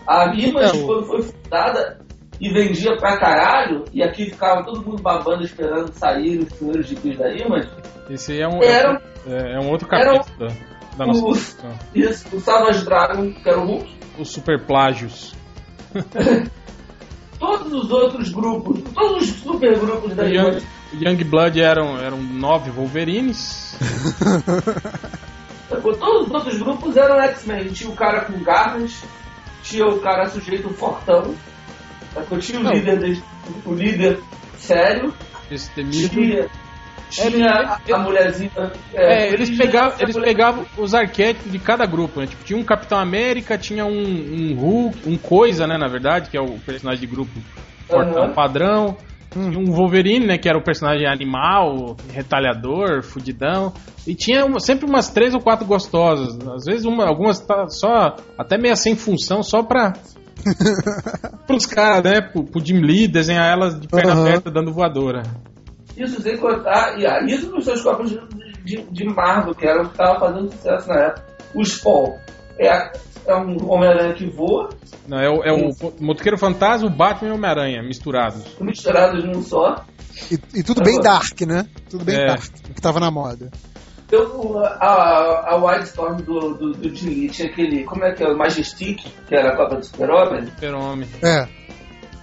A Image, Então- quando foi fundada e vendia pra caralho, e aqui ficava todo mundo babando esperando sair os primeiros gibis da Image, Esse aí é um, Era- é, é um outro capítulo da, da nossa o- discussão. isso, o Savage Dragon, que era o Hulk, Os super plágios. todos os outros grupos, todos os super grupos da Young, Image, Young Blood eram, eram nove Wolverines. todos os outros grupos eram X-Men. Tinha o cara com garras, tinha o cara sujeito fortão, sacou? tinha o Não. líder, o líder sério, Esse temido. tinha, tinha a, a mulherzinha. É, eles tinha pegavam, eles mulher- pegavam os arquétipos de cada grupo, né? Tipo, tinha um Capitão América, tinha um, um Hulk, um Coisa, né, na verdade, que é o personagem de grupo fortão Aham. padrão. Tinha um Wolverine, né, que era o personagem animal, retalhador, fudidão. E tinha uma- sempre umas três ou quatro gostosas. Às vezes uma, algumas tá só, até meio sem função, só pra... pros caras, né, pro, pro Jim Lee desenhar elas de perna Aham. aberta dando voadora. Isso sem contar, e isso nos seus copos de, de, de Marvel, que era o que estava fazendo sucesso na época. O Spawn é, a- é um Homem-Aranha que voa, Não, é, o, é o Motoqueiro Fantasma, o Batman e o Homem-Aranha misturados. misturados num só. E, e tudo bem dark, né? Tudo bem É. dark, o que tava na moda. Eu, a, a Wildstorm do, do, do Jim Lee tinha aquele, como é que é, o Majestic, que era a Copa do Super-Homem. Super-Homem. É.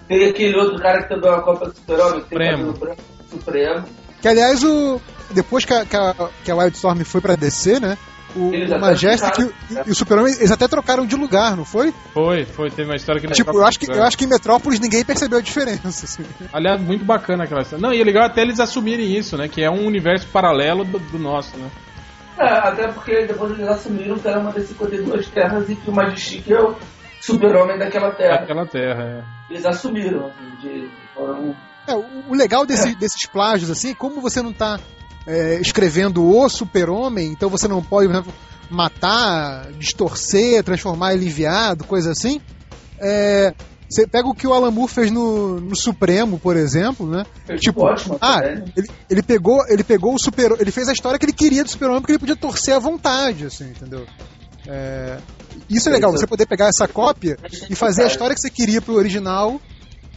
Tem aquele outro cara que também é uma Copa do Super-Homem, que tem branco, Supremo. Que aliás, o, depois que a, que a, que a Wildstorm foi pra DC, né? O, Eles o Majestic e, o- e o Super-Homem, eles até trocaram de lugar, não foi? Foi, foi, teve uma história que não Tipo, eu acho, que, eu acho que em Metrópolis ninguém percebeu a diferença. assim. Aliás, muito bacana aquela história. Não, e é legal até eles assumirem isso, né? Que é um universo paralelo do, do nosso, né? É, até porque depois eles assumiram que era uma das 52 terras e que o Majestic é o, super-homem daquela terra. Aquela terra, Eles assumiram, assim, de, foram É, o, o legal desse- desses plágios, assim, como você não tá é, escrevendo o super-homem, então você não pode, por exemplo, matar, distorcer, transformar ele em viado, coisa assim. É, você pega o que o Alan Moore fez no, no Supremo, por exemplo, né? Fez Tipo, ótimo, ah, né? ele, ele pegou, ele pegou o super, ele fez a história que ele queria do super-homem porque ele podia torcer à vontade, assim, entendeu? É, isso é legal, você poder pegar essa cópia e fazer a história que você queria pro original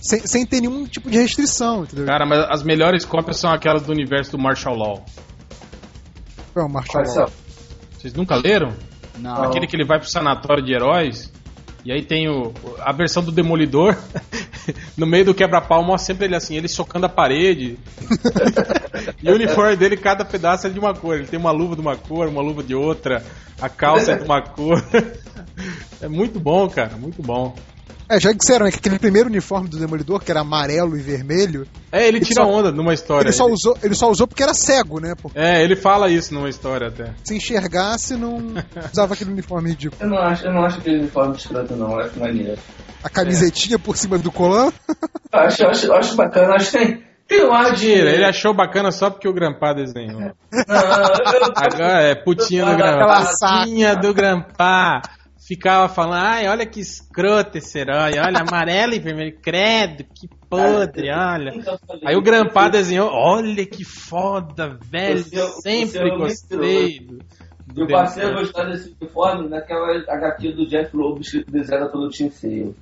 sem, sem ter nenhum tipo de restrição, entendeu? Cara, mas as melhores cópias são aquelas do universo do Martial Law. Não, Marshall Olha Law. só. Vocês nunca leram? Não. Aquele que ele vai pro sanatório de heróis. E aí tem o, a versão do Demolidor. no meio do quebra-pau, mostra sempre ele assim, ele socando a parede. e o uniforme dele, cada pedaço é de uma cor. Ele tem uma luva de uma cor, uma luva de outra. A calça é de uma cor. é muito bom, cara, muito bom. É, já disseram né, que aquele primeiro uniforme do Demolidor, que era amarelo e vermelho, É, ele Ele tira só- onda numa história. ele só, usou, ele só usou porque era cego, né? Porque É, ele fala isso numa história até. se enxergasse, não usava aquele uniforme ridículo. Eu não acho, eu não acho aquele uniforme escroto, não. Eu acho maneiro. A camisetinha por cima do colã. Eu acho, eu acho, eu acho bacana. Acho que tem, tem um ar de. Mentira, ele achou bacana só porque o Grampá desenhou. Não, eu- Agora é putinha do Grampá. Putinha do Grampá. Ficava falando, ai, olha que escroto esse herói, olha, amarelo e vermelho, credo, que podre, olha. Aí o Grampá desenhou, olha que foda, velho, Você- sempre você é gostei do, do Eu passei a Grampá." gostar desse uniforme naquela HQ do Jeff escrito desenhada pelo Tim Sale.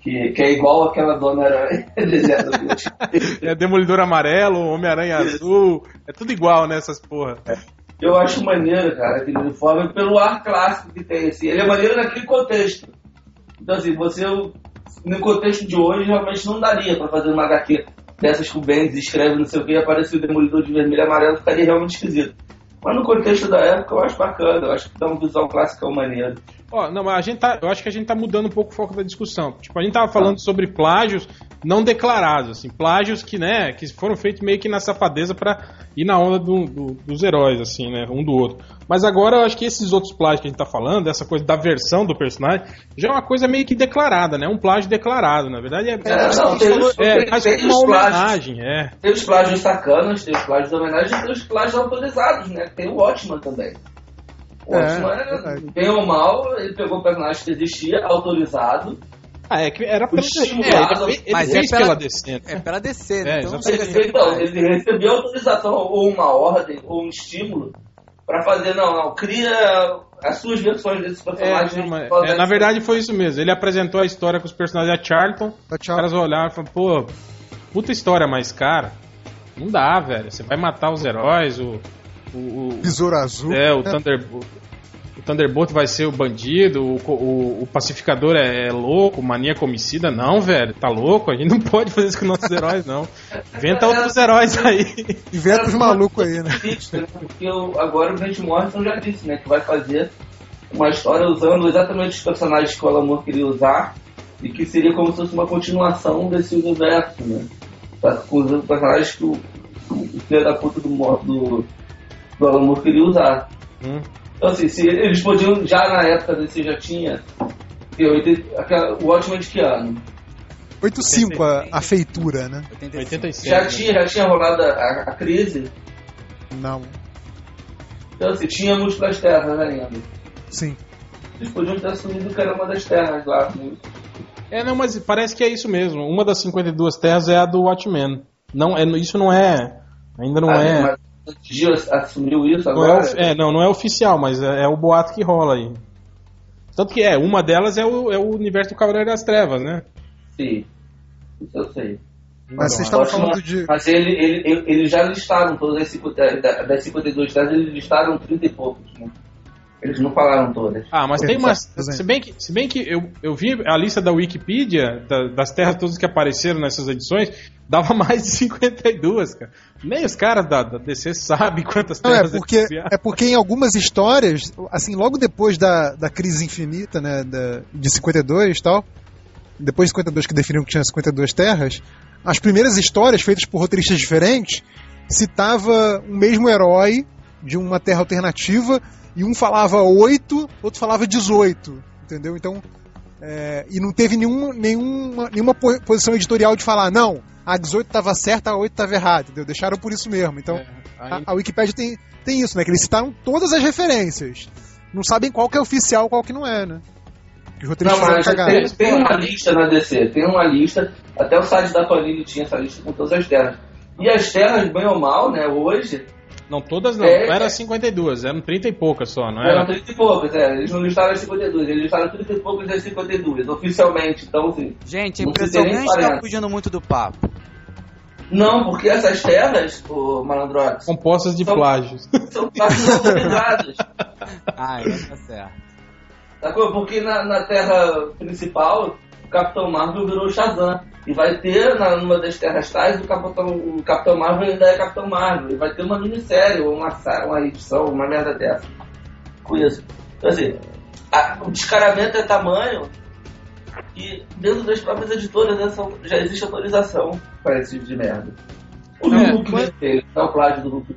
Que, que é igual aquela dona aranha. É Demolidor amarelo, Homem-Aranha azul, é tudo igual nessas porra. Eu acho maneiro, cara, aquele uniforme pelo ar clássico que tem. Assim. Ele é maneiro naquele contexto. Então, assim, você, no contexto de hoje, realmente não daria pra fazer uma HQ dessas com Bendis, escreve não sei o que, aparece o Demolidor de vermelho e amarelo, ficaria realmente esquisito. Mas no contexto da época, eu acho bacana. Eu acho que dá um visual clássico maneiro. Ó, não, mas a gente tá, eu acho que a gente tá mudando um pouco o foco da discussão. Tipo, a gente tava falando sobre plágios não declarados, assim, plágios que, né, que foram feitos meio que na safadeza pra ir na onda do- do- dos heróis, assim, né, um do outro. Mas agora eu acho que esses outros plágios que a gente tá falando, essa coisa da versão do personagem, já é uma coisa meio que declarada, né, um plágio declarado, na verdade é, É, não, tem os- é, tem- mais tem como uma os plágios. homenagem, é. Tem os plágios sacanas, tem os plágios de homenagem e tem os plágios autorizados, né? Tem o Watchman também. O É, Watchman, bem ou mal, ele pegou o personagem que existia, autorizado, Ah, é que era pela, estímulo é, mas é pela- pela DC, né? É pela DC, É, né? Então então, ele recebeu autorização ou uma ordem ou um estímulo pra fazer, não, não, cria as suas versões desses É, personagens. mas- é, na verdade foi isso mesmo. Ele apresentou a história com os personagens da Charlton. Da Os caras olharam e falaram, pô, puta história, mas cara, não dá, velho. Você vai matar os heróis, o. O, o- Besouro azul. é, o Thunderbolt. O Thunderbolt vai ser o bandido, o, o, o pacificador é, é louco, maníaco homicida. Não, velho, tá louco? A gente não pode fazer isso com nossos heróis, não. Inventa outros heróis aí. Inventa os malucos aí, né? Porque o- agora o Grant Morrison já disse, né, que vai fazer uma história usando exatamente os personagens que o Alan Moore queria usar e que seria como se fosse uma continuação desse universo, né? Usando personagens que o, o filho da puta do, do, do Alan Moore queria usar. Hum. Então assim, se eles podiam, já na época desse já tinha o Watchmen de que ano? 8.5 a, a feitura, né? 85. 87. Já né? tinha, já tinha rolado a, a crise, Não. então assim, tinha múltiplas terras ainda. Sim. Eles podiam ter assumido que era uma das terras lá. né? É, não, mas parece que é isso mesmo. Uma das 52 terras é a do Watchmen. Não, é, isso não é. Ainda não Ah, é. Mas o Dio assumiu isso Não é, agora? é, não, não é oficial, mas é, é o boato que rola aí. Tanto que é, uma delas é o, é o universo do Cavaleiro das Trevas, né? Sim. Isso eu sei. Mas vocês estavam falando de. Mas ele, ele, ele- eles já listaram todas as 50, da- das 52 terras, eles listaram 30 e poucos. Né? Eles não falaram todas. Ah, mas tem umas. Se bem que, se bem que eu, eu vi a lista da Wikipedia, da- das terras todas que apareceram nessas edições, dava mais de 52, cara. Nem os caras da, da DC sabem quantas Não, é terras porque, eles criaram. é porque em algumas histórias, assim, logo depois da, da crise infinita, né, da, de 52 e tal, depois de 52 que definiram que tinha 52 terras, as primeiras histórias feitas por roteiristas diferentes citava o mesmo herói de uma terra alternativa e um falava 8, outro falava 18, entendeu? Então, É, e não teve nenhum, nenhuma, nenhuma po- posição editorial de falar, não, a 18 estava certa, a 8 estava errada, entendeu? Deixaram por isso mesmo. Então, É, a, aí- a Wikipédia tem, tem isso, né? Que eles citaram todas as referências. Não sabem qual que é oficial qual que não é, né? Que os Não, mas tem, tem uma lista na DC, tem uma lista, até o site da Panini tinha essa lista com todas as terras. E as terras, bem ou mal, né, hoje, Não, todas não. É, era é. 52, eram 30 e poucas só, não eram era? 30 e poucas, é, eles não listaram as 52, eles listaram 30 e poucas das 52, oficialmente, então assim. Gente, a Não impressão nem é tá parar. fugindo muito do papo. Não, porque essas terras, o Malandrox, Compostas de São- plágios. são quase autorizadas. Ah, é, tá certo. Sacou? Porque na, na terra principal, Capitão Marvel virou Shazam. E vai ter, na, numa das terras tais, o Capitão, o Capitão Marvel ainda é Capitão Marvel. E vai ter uma minissérie, ou uma, uma edição, uma merda dessa. Com isso. Então, assim, a- o descaramento é tamanho que dentro das próprias editoras né, são- já existe autorização para esse tipo de merda. O É, Hulk mas- não é o plágio do Hulk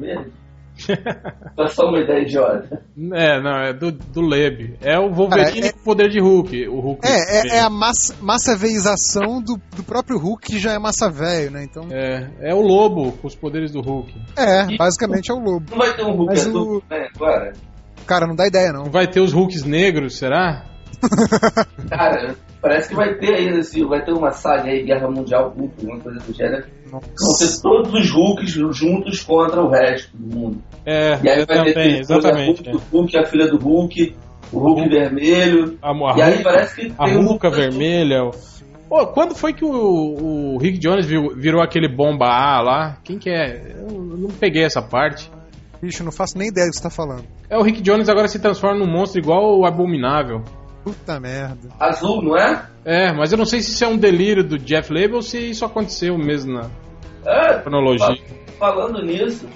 É só uma ideia idiota. É, não, é do, do Leb. É o Wolverine Cara, é- com poder de Hulk. O Hulk É, é, é a massa, massaveização do, do próprio Hulk, que já é massa velho, né? Então, É, é o lobo com os poderes do Hulk. é, basicamente é o lobo. Não vai ter um Hulk Mas azul o- né, agora? Cara, não dá ideia, não. Vai ter os Hulks negros, será? Cara, parece que vai ter aí, assim, vai ter uma saga aí, Guerra Mundial Hulk, uma coisa do gênero. Vão ter todos os Hulks juntos contra o resto do mundo. É, E aí vai ter também, depois a exatamente. Hulk, o Hulk, a filha do Hulk, o Hulk vermelho. A, a, e aí parece que a tem um Hulk vermelha. Pô, quando foi que o, o Rick Jones viu- virou aquele bomba A lá? Quem que é? Eu não peguei essa parte. Bicho, não faço nem ideia do que você tá falando. É o Rick Jones agora se transforma num monstro igual o Abominável. Puta merda. Azul, não é? É, mas eu não sei se isso é um delírio do Jeff Label ou se isso aconteceu mesmo na É, cronologia. falando nisso,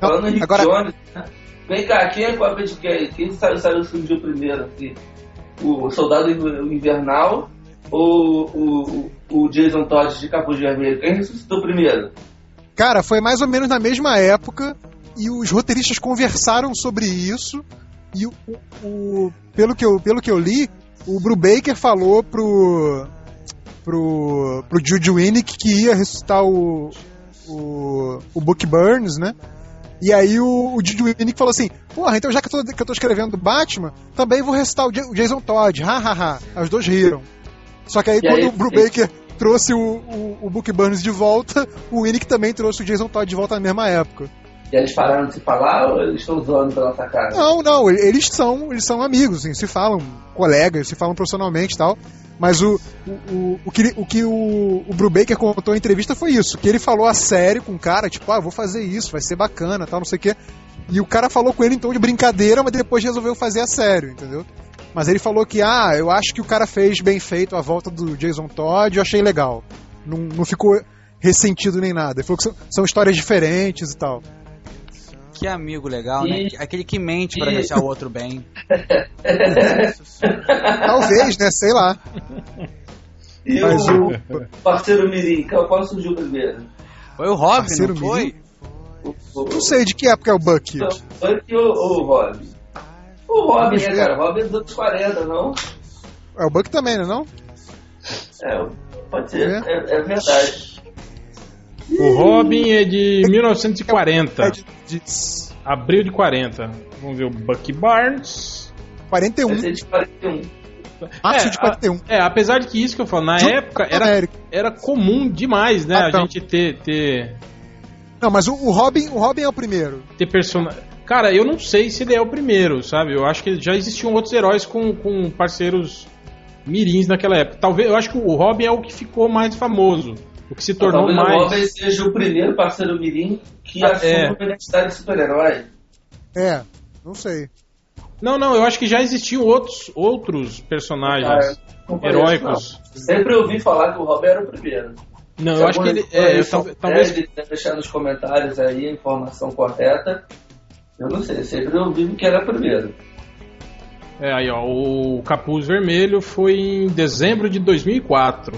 Não, falando em agora- Jones, né? vem cá, quem é cópia de quem? Quem saiu, saiu surgiu primeiro? Assim? O Soldado Invernal ou o, o Jason Todd de Capuz Vermelho? Quem ressuscitou primeiro? Cara, foi mais ou menos na mesma época e os roteiristas conversaram sobre isso e o, o- o- pelo, que eu, pelo que eu li, o Brubaker falou pro pro, pro Jude Winnick que ia ressuscitar o, o, o Book Burns, né? E aí o, o Jude Winnick falou assim, porra, então já que eu, tô, que eu tô escrevendo Batman, também vou ressuscitar o, Ja- o Jason Todd, ha, ha, ha. Os dois riram. Só que aí E quando aí, o Brubaker trouxe o, o, o Book Burns de volta, o Winnick também trouxe o Jason Todd de volta na mesma época. E eles pararam de se falar ou eles estão zoando pela nossa cara? Não, não, e- eles são, eles são amigos, assim, se falam colegas, se falam profissionalmente e tal. Mas o, o, o, que, o, que o, o Brubaker contou em entrevista foi isso, que ele falou a sério com o cara, tipo, ah, vou fazer isso, vai ser bacana, tal, não sei o quê. E o cara falou com ele então de brincadeira, mas depois resolveu fazer a sério, entendeu? Mas ele falou que, ah, eu acho que o cara fez bem feito a volta do Jason Todd, eu achei legal. Não, não ficou ressentido nem nada. Ele falou que são, são histórias diferentes e tal. Que amigo legal, né? E- Aquele que mente pra e- deixar o outro bem. Talvez, né? Sei lá. E Mas o o. parceiro Mirim, qual, surgiu primeiro? Foi o Robin, Parceiro não foi? O, o, Não sei de que época é o Bucky. Então, Bucky ou ou o Robin? O Robin, né, cara? O Robin é dos anos 40, não? É o Bucky também, né? Não? É, pode ser, É. é, é verdade. O Robin é de 1940. É de, de Abril de 40. Vamos ver o Bucky Barnes. 41. Vai ser de 41. Março É, de 41. É, apesar de que isso que eu falo, na Ju- época era, América. era comum demais, né? Ah, a tá. gente ter, ter, Não, mas o, o Robin, o Robin é o primeiro. ter personagem. Cara, eu não sei se ele é o primeiro, sabe? Eu acho que já existiam outros heróis com, com parceiros mirins naquela época. Talvez, eu acho que o Robin é o que ficou mais famoso. O que se tornou Talvez o Robin mais. seja o primeiro parceiro Mirim que Ah, assume é. uma identidade de super-herói. É, não sei. Não, não, eu acho que já existiam outros, outros personagens conheço, heróicos. não. Sempre ouvi falar que o Robin era o primeiro. Não, Se eu acho que ele. É, eu, talvez. de deixar nos comentários aí a informação correta. Eu não sei, sempre ouvi que era o primeiro. É, aí, ó, o Capuz Vermelho foi em dezembro de 2004.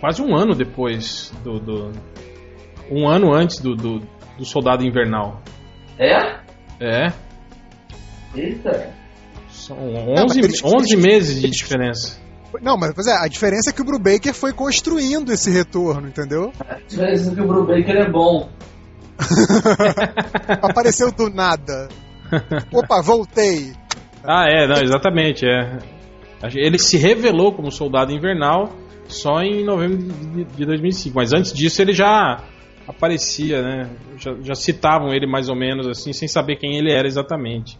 Quase um ano depois do. do- um ano antes do, do, do Soldado Invernal. É? É. Eita. São mas 11, eles- 11 eles- meses de eles- diferença. Não, mas pois é, a diferença é que o Brubaker foi construindo esse retorno, entendeu? A diferença é que o Brubaker é bom. Apareceu do nada. Opa, voltei. Ah, é, não, exatamente, é. Ele se revelou como soldado invernal só em novembro de- de 2005, mas antes disso ele já aparecia, né? Já, já citavam ele mais ou menos assim, sem saber quem ele era exatamente.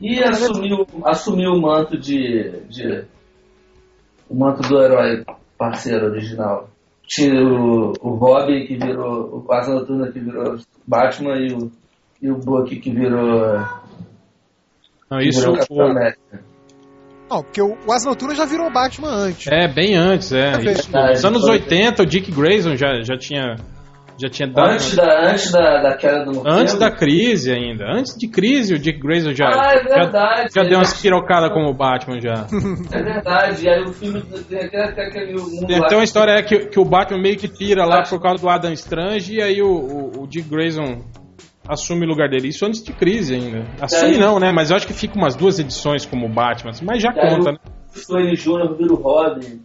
E assumiu, assumiu o manto de, de. O manto do herói parceiro original. Tinha o, o Robin que virou. O Asa Noturna que virou Batman e o, e o Buck que virou. Não, que isso virou Capitão América. Não, porque o, o Asa Noturna já virou Batman antes. é bem antes, é. É nos anos 80, o Dick Grayson já, já tinha já tinha dado Antes da, antes da, da queda do morcego. antes da crise ainda. Antes de crise, o Dick Grayson já Ah, é já, verdade. já deu umas pirocadas como o Batman já. É verdade. E aí o filme tem até até aquele mundo Tem lá. até uma história é que, que o Batman meio que tira lá por causa do Adam Strange e aí o, o, o Dick Grayson assume o lugar dele. Isso antes de crise ainda. Assume aí- não, né? Mas eu acho que fica umas duas edições como Batman, assim, mas já aí conta, o né? Wayne Jr. vira o Robin.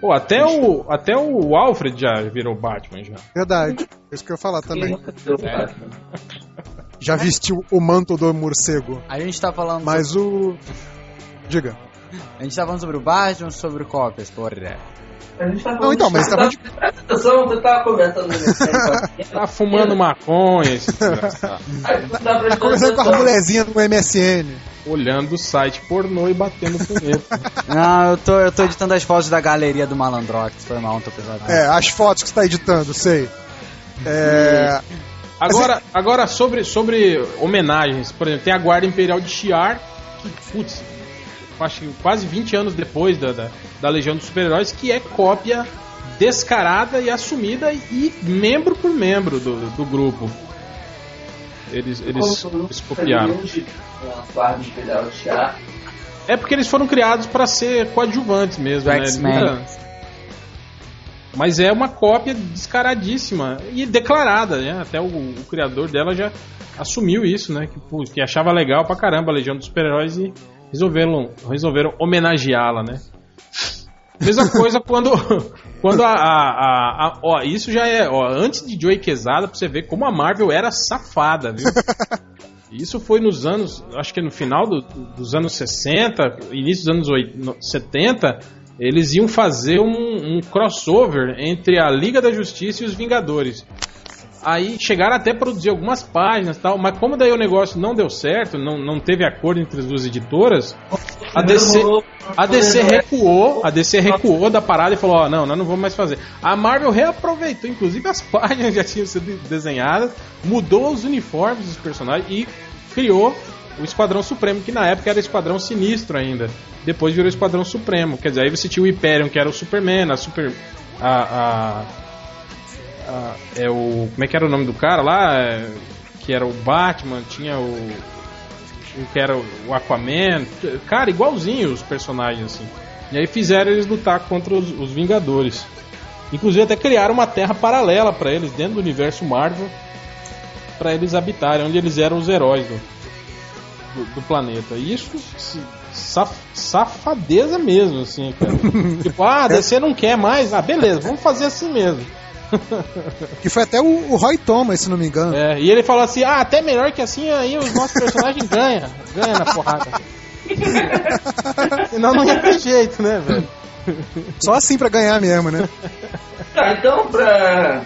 Pô, até o, até o Alfred já virou Batman já. Verdade. É isso que eu ia falar também. Batman? Já vestiu o manto do morcego. A gente tá falando. Mas o. Diga. A gente tá falando sobre o Batman ou sobre cópias, porra. A gente tá Não, então, mas tá de... Presta atenção, você tava conversando no Tá fumando maconha, esse desgraçado. Tá conversando com a mulherzinha no MSN. olhando o site pornô e batendo punheta. Não, eu tô, eu tô editando as fotos da galeria do Malandrox. Foi mal, não tô pesado. É, as fotos que você tá editando, sei. É. Agora, agora sobre, sobre homenagens, por exemplo, tem a Guarda Imperial de Shi'ar, que, putz, acho que quase 20 anos depois da, da, da Legião dos Super-Heróis, que é cópia descarada e assumida e membro por membro do, do grupo. Eles, eles, eles copiaram. É porque eles foram criados para ser coadjuvantes mesmo, né? Nunca- Mas é uma cópia descaradíssima e declarada, né? Até o, o criador dela já assumiu isso, né? Que, que achava legal pra caramba a Legião dos Super-Heróis e resolveram, resolveram homenageá-la, né? Mesma coisa quando, quando a, a, a- Ó, isso já é. Ó, antes de Joey Quesada, pra você ver como a Marvel era safada, viu? Isso foi nos anos, acho que no final do- dos anos 60, início dos anos 8 no- 70, eles iam fazer um, um crossover entre a Liga da Justiça e os Vingadores. Aí chegaram até a produzir algumas páginas e tal, mas como daí o negócio não deu certo, não, não teve acordo entre as duas editoras, a DC, a DC recuou, a DC recuou da parada e falou, ó, não, nós não vamos mais fazer. A Marvel reaproveitou, inclusive as páginas já tinham sido desenhadas, mudou os uniformes dos personagens e criou o Esquadrão Supremo, que na época era Esquadrão Sinistro ainda. Depois virou Esquadrão Supremo. Quer dizer, aí você tinha o Hyperion, que era o Superman, a Super. A, a, a- é o. Como é que era o nome do cara lá? É, que era o Batman, tinha o. que era o Aquaman. Cara, igualzinho os personagens, assim. E aí fizeram eles lutar contra os, os Vingadores. Inclusive até criaram uma terra paralela para eles dentro do universo Marvel para eles habitarem, onde eles eram os heróis do, do, do planeta. E isso se- saf- safadeza mesmo, assim, cara. tipo, ah, DC não quer mais, ah, beleza, vamos fazer assim mesmo. Que foi até o, o Roy Thomas, se não me engano. É, e ele falou assim, ah, até melhor que assim aí os nossos personagens ganham, ganham na porrada. Senão não ia ter jeito, né, velho? Só assim pra ganhar mesmo, né? Tá, então pra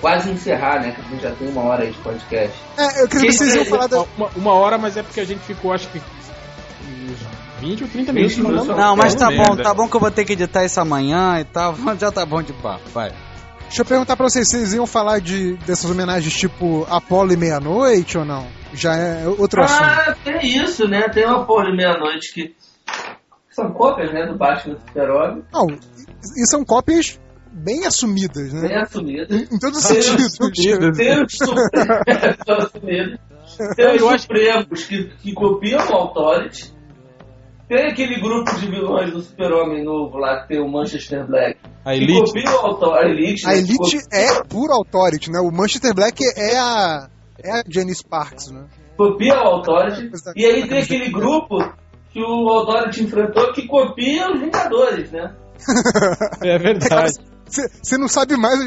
quase encerrar, né? Que a gente já tem uma hora aí de podcast. É, eu queria que vocês iam falar da. Uma, uma hora, mas é porque a gente ficou, acho que uns 20 ou 30 minutos 20 minutos. falando. Não, mas tá bom, tá bom que eu vou ter que editar isso amanhã e tal. Já tá bom de papo, vai. Deixa eu perguntar pra vocês, vocês iam falar de, dessas homenagens tipo Apolo e Meia-Noite ou não? Já é outro assunto. Ah, tem isso, né? Tem uma porra de meia-noite que são cópias, né? Do Batman do Super-Homem, Não, e são cópias bem assumidas, né? bem assumidas. Em todos os sentidos. assumidas. Tem os assumidos. Tem os Eu acho- Supremos que, que copiam o Authority. Tem aquele grupo de vilões do Super-Homem novo lá, que tem o Manchester Black. A Elite. A Elite, A né, Elite é pura Authority, né? O Manchester Black é a. É a Jenny Sparks, né? copia o Authority. E aí tem aquele grupo que o Authority enfrentou que copia os Vingadores, né? É verdade. Você não sabe mais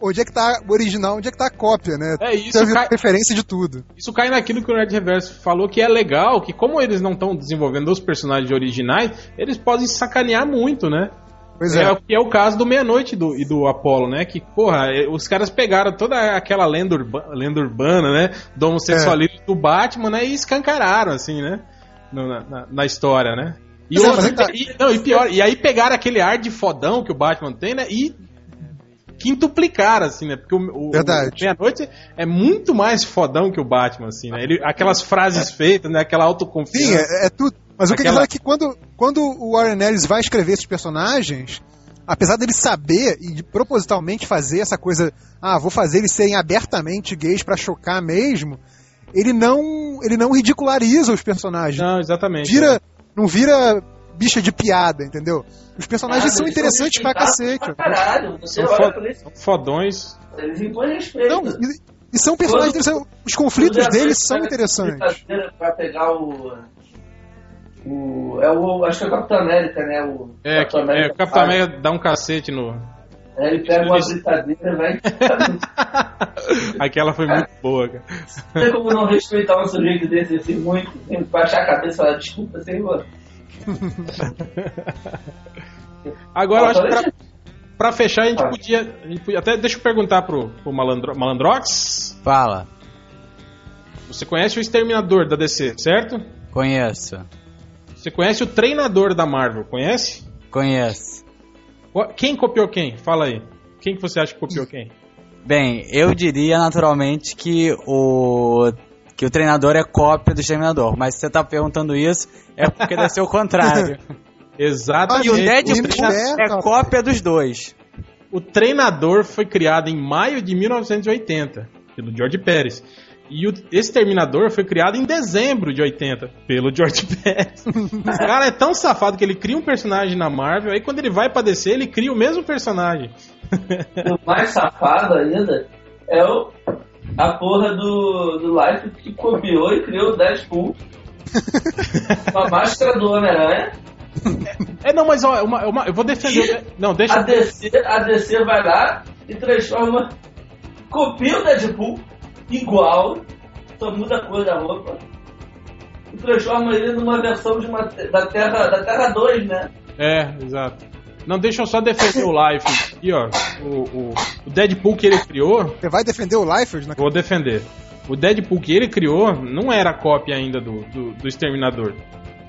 onde é que tá o original, onde é que tá a cópia, né? É isso, Você cai- referência de tudo. Isso cai naquilo que o Nerd Reverso falou que é legal, que como eles não estão desenvolvendo os personagens originais, eles podem sacanear muito, né? Pois É, é. é o caso do Meia-Noite do, e do Apollo, né? Que, porra, é, os caras pegaram toda aquela lenda, urba- lenda urbana, né? Do homossexualismo É. do Batman, né? E escancararam, assim, né? Na, na- na história, né? E, Mas é, é tá- e- não, e pior, e aí pegaram aquele ar de fodão que o Batman tem, né? E quintuplicaram, assim, né? Porque o, o, Meia-Noite é muito mais fodão que o Batman, assim, né? Ele, aquelas frases feitas, né? Aquela autoconfiança. Sim, é, é tudo. Mas o que Aquela- é que quando, quando o Warren Ellis vai escrever esses personagens, apesar dele saber e de propositalmente fazer essa coisa, ah, vou fazer eles serem abertamente gays pra chocar mesmo, ele não, ele não ridiculariza os personagens. Não, exatamente. Vira, não vira bicha de piada, entendeu? Os personagens Ah, são interessantes pra cacete. Pra caralho, você São olha fo- pra eles, Fodões. eles impõem respeito. Não, e, e são personagens Quando- interessantes. Os conflitos é deles são interessantes. Pra pegar o. O. É o. Acho que é o Capitão América, né? O É, que, é, o Capitão faz. América dá um cacete no. É, ele pega uma brincadeira vai. Aquela foi muito boa, cara. Não tem como não respeitar um sujeito desse assim muito, tem que baixar a cabeça e falar desculpa, senhor. Agora, eu acho que pra, pra fechar, a gente Ah. podia. a gente podia- até deixa eu perguntar pro, pro Malandro, Malandrox. Fala. Você conhece o Exterminador da DC, certo? Conheço. Você conhece o treinador da Marvel, conhece? Conheço. Qu- Quem copiou quem? Fala aí. Quem que você acha que copiou quem? Bem, eu diria naturalmente que o que o treinador é cópia do exterminador, mas se você tá perguntando isso, é porque deve ser o contrário. Exatamente. E o Deadpool é é cópia dos dois. O treinador foi criado em maio de 1980, pelo George Pérez. E o Exterminador foi criado em dezembro de 80, pelo George Pérez. o cara é tão safado que ele cria um personagem na Marvel, aí quando ele vai pra DC, ele cria o mesmo personagem. E o mais safado ainda é o, a porra do, do Life que copiou e criou o Deadpool. Com a máscara do Homem-Aranha. É, não, mas ó, uma- uma- eu vou defender. Não, deixa A DC, a DC vai lá e transforma. Copia o Deadpool igual, só muda a cor da roupa. E transforma ele numa versão de uma, da Terra da Terra 2, né? É, exato. Não, deixa eu só defender o Life aqui, ó. O, o, o Deadpool que ele criou, Você vai defender o Liefeld? Né? vou defender. O Deadpool que ele criou não era cópia ainda do, do, do Exterminador.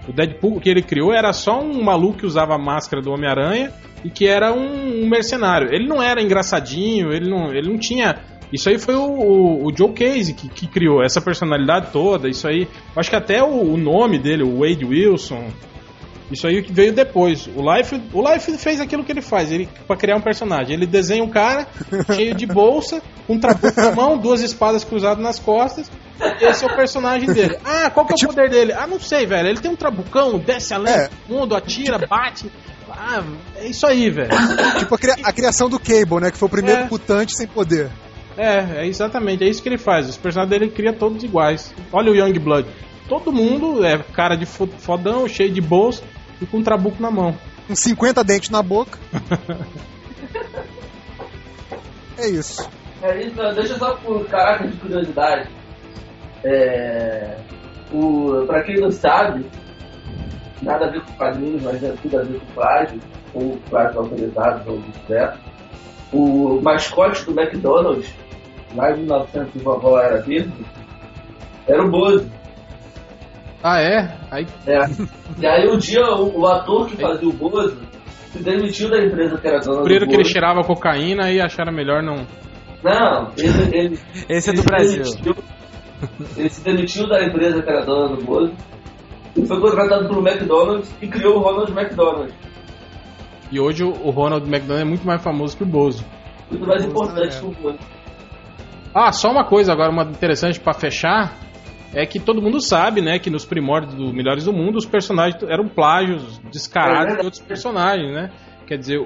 O Deadpool que ele criou era só um maluco que usava a máscara do Homem-Aranha e que era um, um mercenário. Ele não era engraçadinho, ele não, ele não tinha. Isso aí foi o, o, o Joe Casey que, que criou essa personalidade toda. Isso aí. Acho que até o, o nome dele, o Wade Wilson. Isso aí que veio depois. O Life, o Life fez aquilo que ele faz, ele para criar um personagem. Ele desenha um cara cheio de bolsa, um trabuco na mão, duas espadas cruzadas nas costas. Esse é o personagem dele. Ah, qual que é o poder dele? Ah, não sei, velho. Ele tem um trabucão, desce além É. do mundo, atira, bate. Ah, é isso aí, velho. Tipo a criação do Cable, né? Que foi o primeiro É. mutante sem poder. É, é exatamente, é isso que ele faz. Os personagens dele cria todos iguais. Olha o Young Blood. Todo mundo é cara de fo- fodão, cheio de bolsa e com um trabuco na mão. Com 50 dentes na boca. é isso. É isso, não, deixa só por caráter de curiosidade. É, o, pra quem não sabe, nada a ver com quadrinhos, mas é tudo a ver com plágio, ou plágio autorizado, ou vice-versa. O mascote do McDonald's, lá em 1900 vovó era verde, era o Bozo. Ah, é? Aí É. E aí um dia o, o ator que fazia o Bozo se demitiu da empresa que era dona do descobriram que ele cheirava cocaína e acharam melhor não. Não, ele, ele, Esse é ele do se Brasil. demitiu- ele se demitiu da empresa que era dona do Bozo e foi contratado pelo McDonald's e criou o Ronald McDonald. E hoje o Ronald McDonald é muito mais famoso que o Bozo. Muito mais importante é. que o Bozo. Ah, só uma coisa agora, uma interessante pra fechar, é que todo mundo sabe, né, que nos primórdios do Melhores do Mundo os personagens eram plágios É descarados verdade. de outros personagens, né? Quer dizer, o,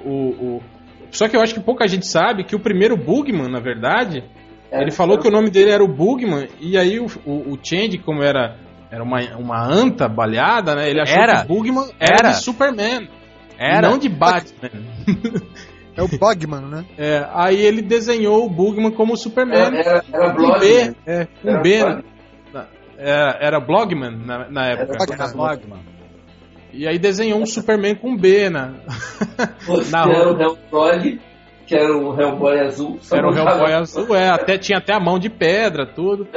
o- Só que eu acho que pouca gente sabe que o primeiro Bugman, na verdade, É, ele falou que o nome dele era o Bugman, e aí o, o, o Change, como era era uma, uma anta baleada, né? Ele achou Era. que o Bugman era, Era. de Superman. Era. E não de Batman. É o Bugman, né? É, aí ele desenhou o Bugman como Superman. Era, era com blog. B, né? é, com Era B. blog. na- Era, era Blogman na, na época. Era Era Blogman. E aí desenhou um Superman com B na. Você Na era o Hellboy, que era o Hellboy azul. Era o Hellboy azul, é, até, tinha até a mão de pedra, tudo.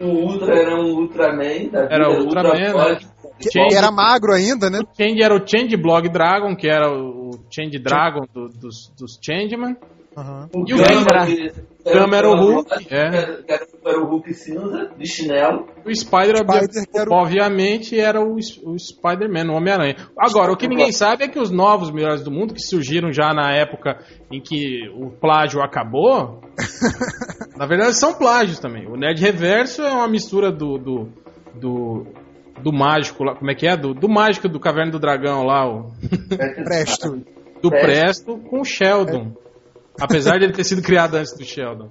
O Ultra era um Ultraman. Da Era o Ultraman, Ultra né? Que, Change. que era magro ainda, né? Change era o Change Blog Dragon, que era o Change Dragon do- dos, dos Changeman. Aham. O E o Gama, Gama? era o Hulk, é. Era, o Hulk cinza, de chinelo. O Spider, Spider, era o- obviamente, era o, o Spider-Man, o Homem-Aranha. Agora, o que ninguém sabe é que os novos melhores do mundo, que surgiram já na época em que o plágio acabou, na verdade são plágios também. O Nerd Reverso é uma mistura do. do, do do mágico lá, como é que é? Do, do mágico do Caverna do Dragão lá, o, Presto. do Presto. Presto com o Sheldon. Apesar de ele ter sido criado antes do Sheldon.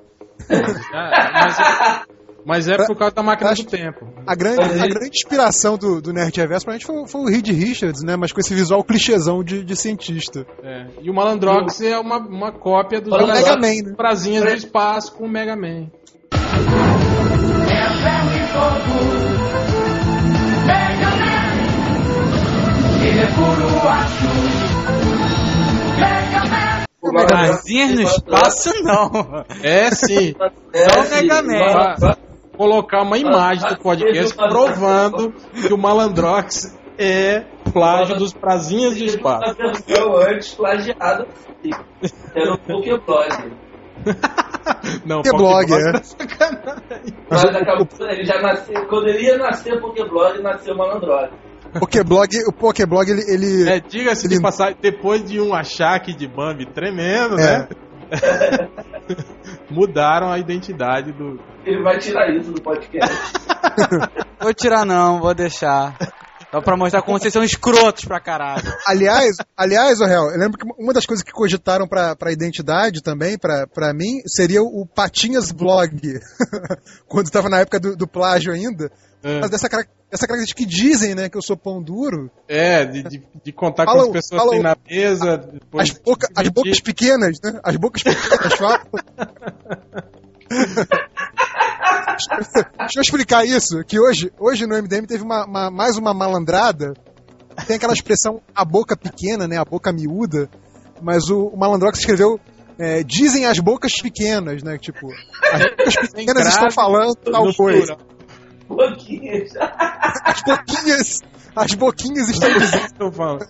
Mas, é, mas é por causa da máquina do tempo. A grande, a grande inspiração do, do Nerd Reverso pra gente foi, foi o Reed Richards, né? Mas com esse visual clichêzão de, de cientista. É, E o Malandrox é uma, uma cópia dos É Mega Man, né? prazinhas do espaço com o Mega Man. O Malandrox- Casinhas no espaço, não. É sim. É, Só o assim, Mega Man. Colocar uma imagem do podcast provando que o Malandrox é plágio dos prazinhas do espaço. Versão antes plagiada. Era o Pokéblog. Não, Pokéblog, Pokéblog é. sacanagem. Mas acabou, ele já nasceu. Quando ele ia nascer Pokéblog, nasceu Malandrox. O Pokéblog, o Pokéblog, ele. ele É, diga-se de Ele- passagem, depois de um achaque de Bambi tremendo, É. né? Mudaram a identidade do. Ele vai tirar isso do podcast. Vou tirar não, vou deixar. Só pra mostrar como vocês são escrotos pra caralho. Aliás, aliás, o réu, eu lembro que uma das coisas que cogitaram pra, pra identidade também, pra, pra mim, seria o Patinhas Blog. Quando tava na época do, do plágio ainda. É. Mas dessa, cara- essa característica que dizem, né, que eu sou pão duro. É, de, de, de contar com as pessoas que tem na mesa. depois As, boca, as bocas pequenas, né? As bocas pequenas falam. Deixa eu explicar isso, que hoje, hoje no MDM teve uma, uma- mais uma malandrada. Tem aquela expressão a boca pequena, né? A boca miúda. Mas o, o malandrox escreveu é, dizem as bocas pequenas, né? Tipo, as bocas pequenas estão falando tal coisa. Pouquinhos. As boquinhas, as boquinhas estão dizendo. Estou falando.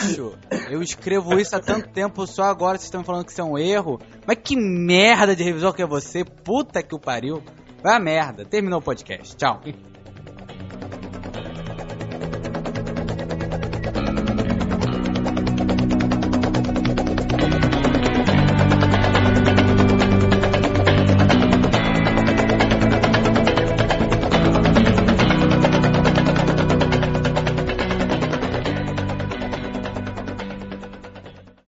Bicho, eu escrevo isso há tanto tempo, só agora vocês estão falando que isso é um erro. Mas que merda de revisor que é você? Puta que o pariu. Vai a merda. Terminou o podcast. Tchau.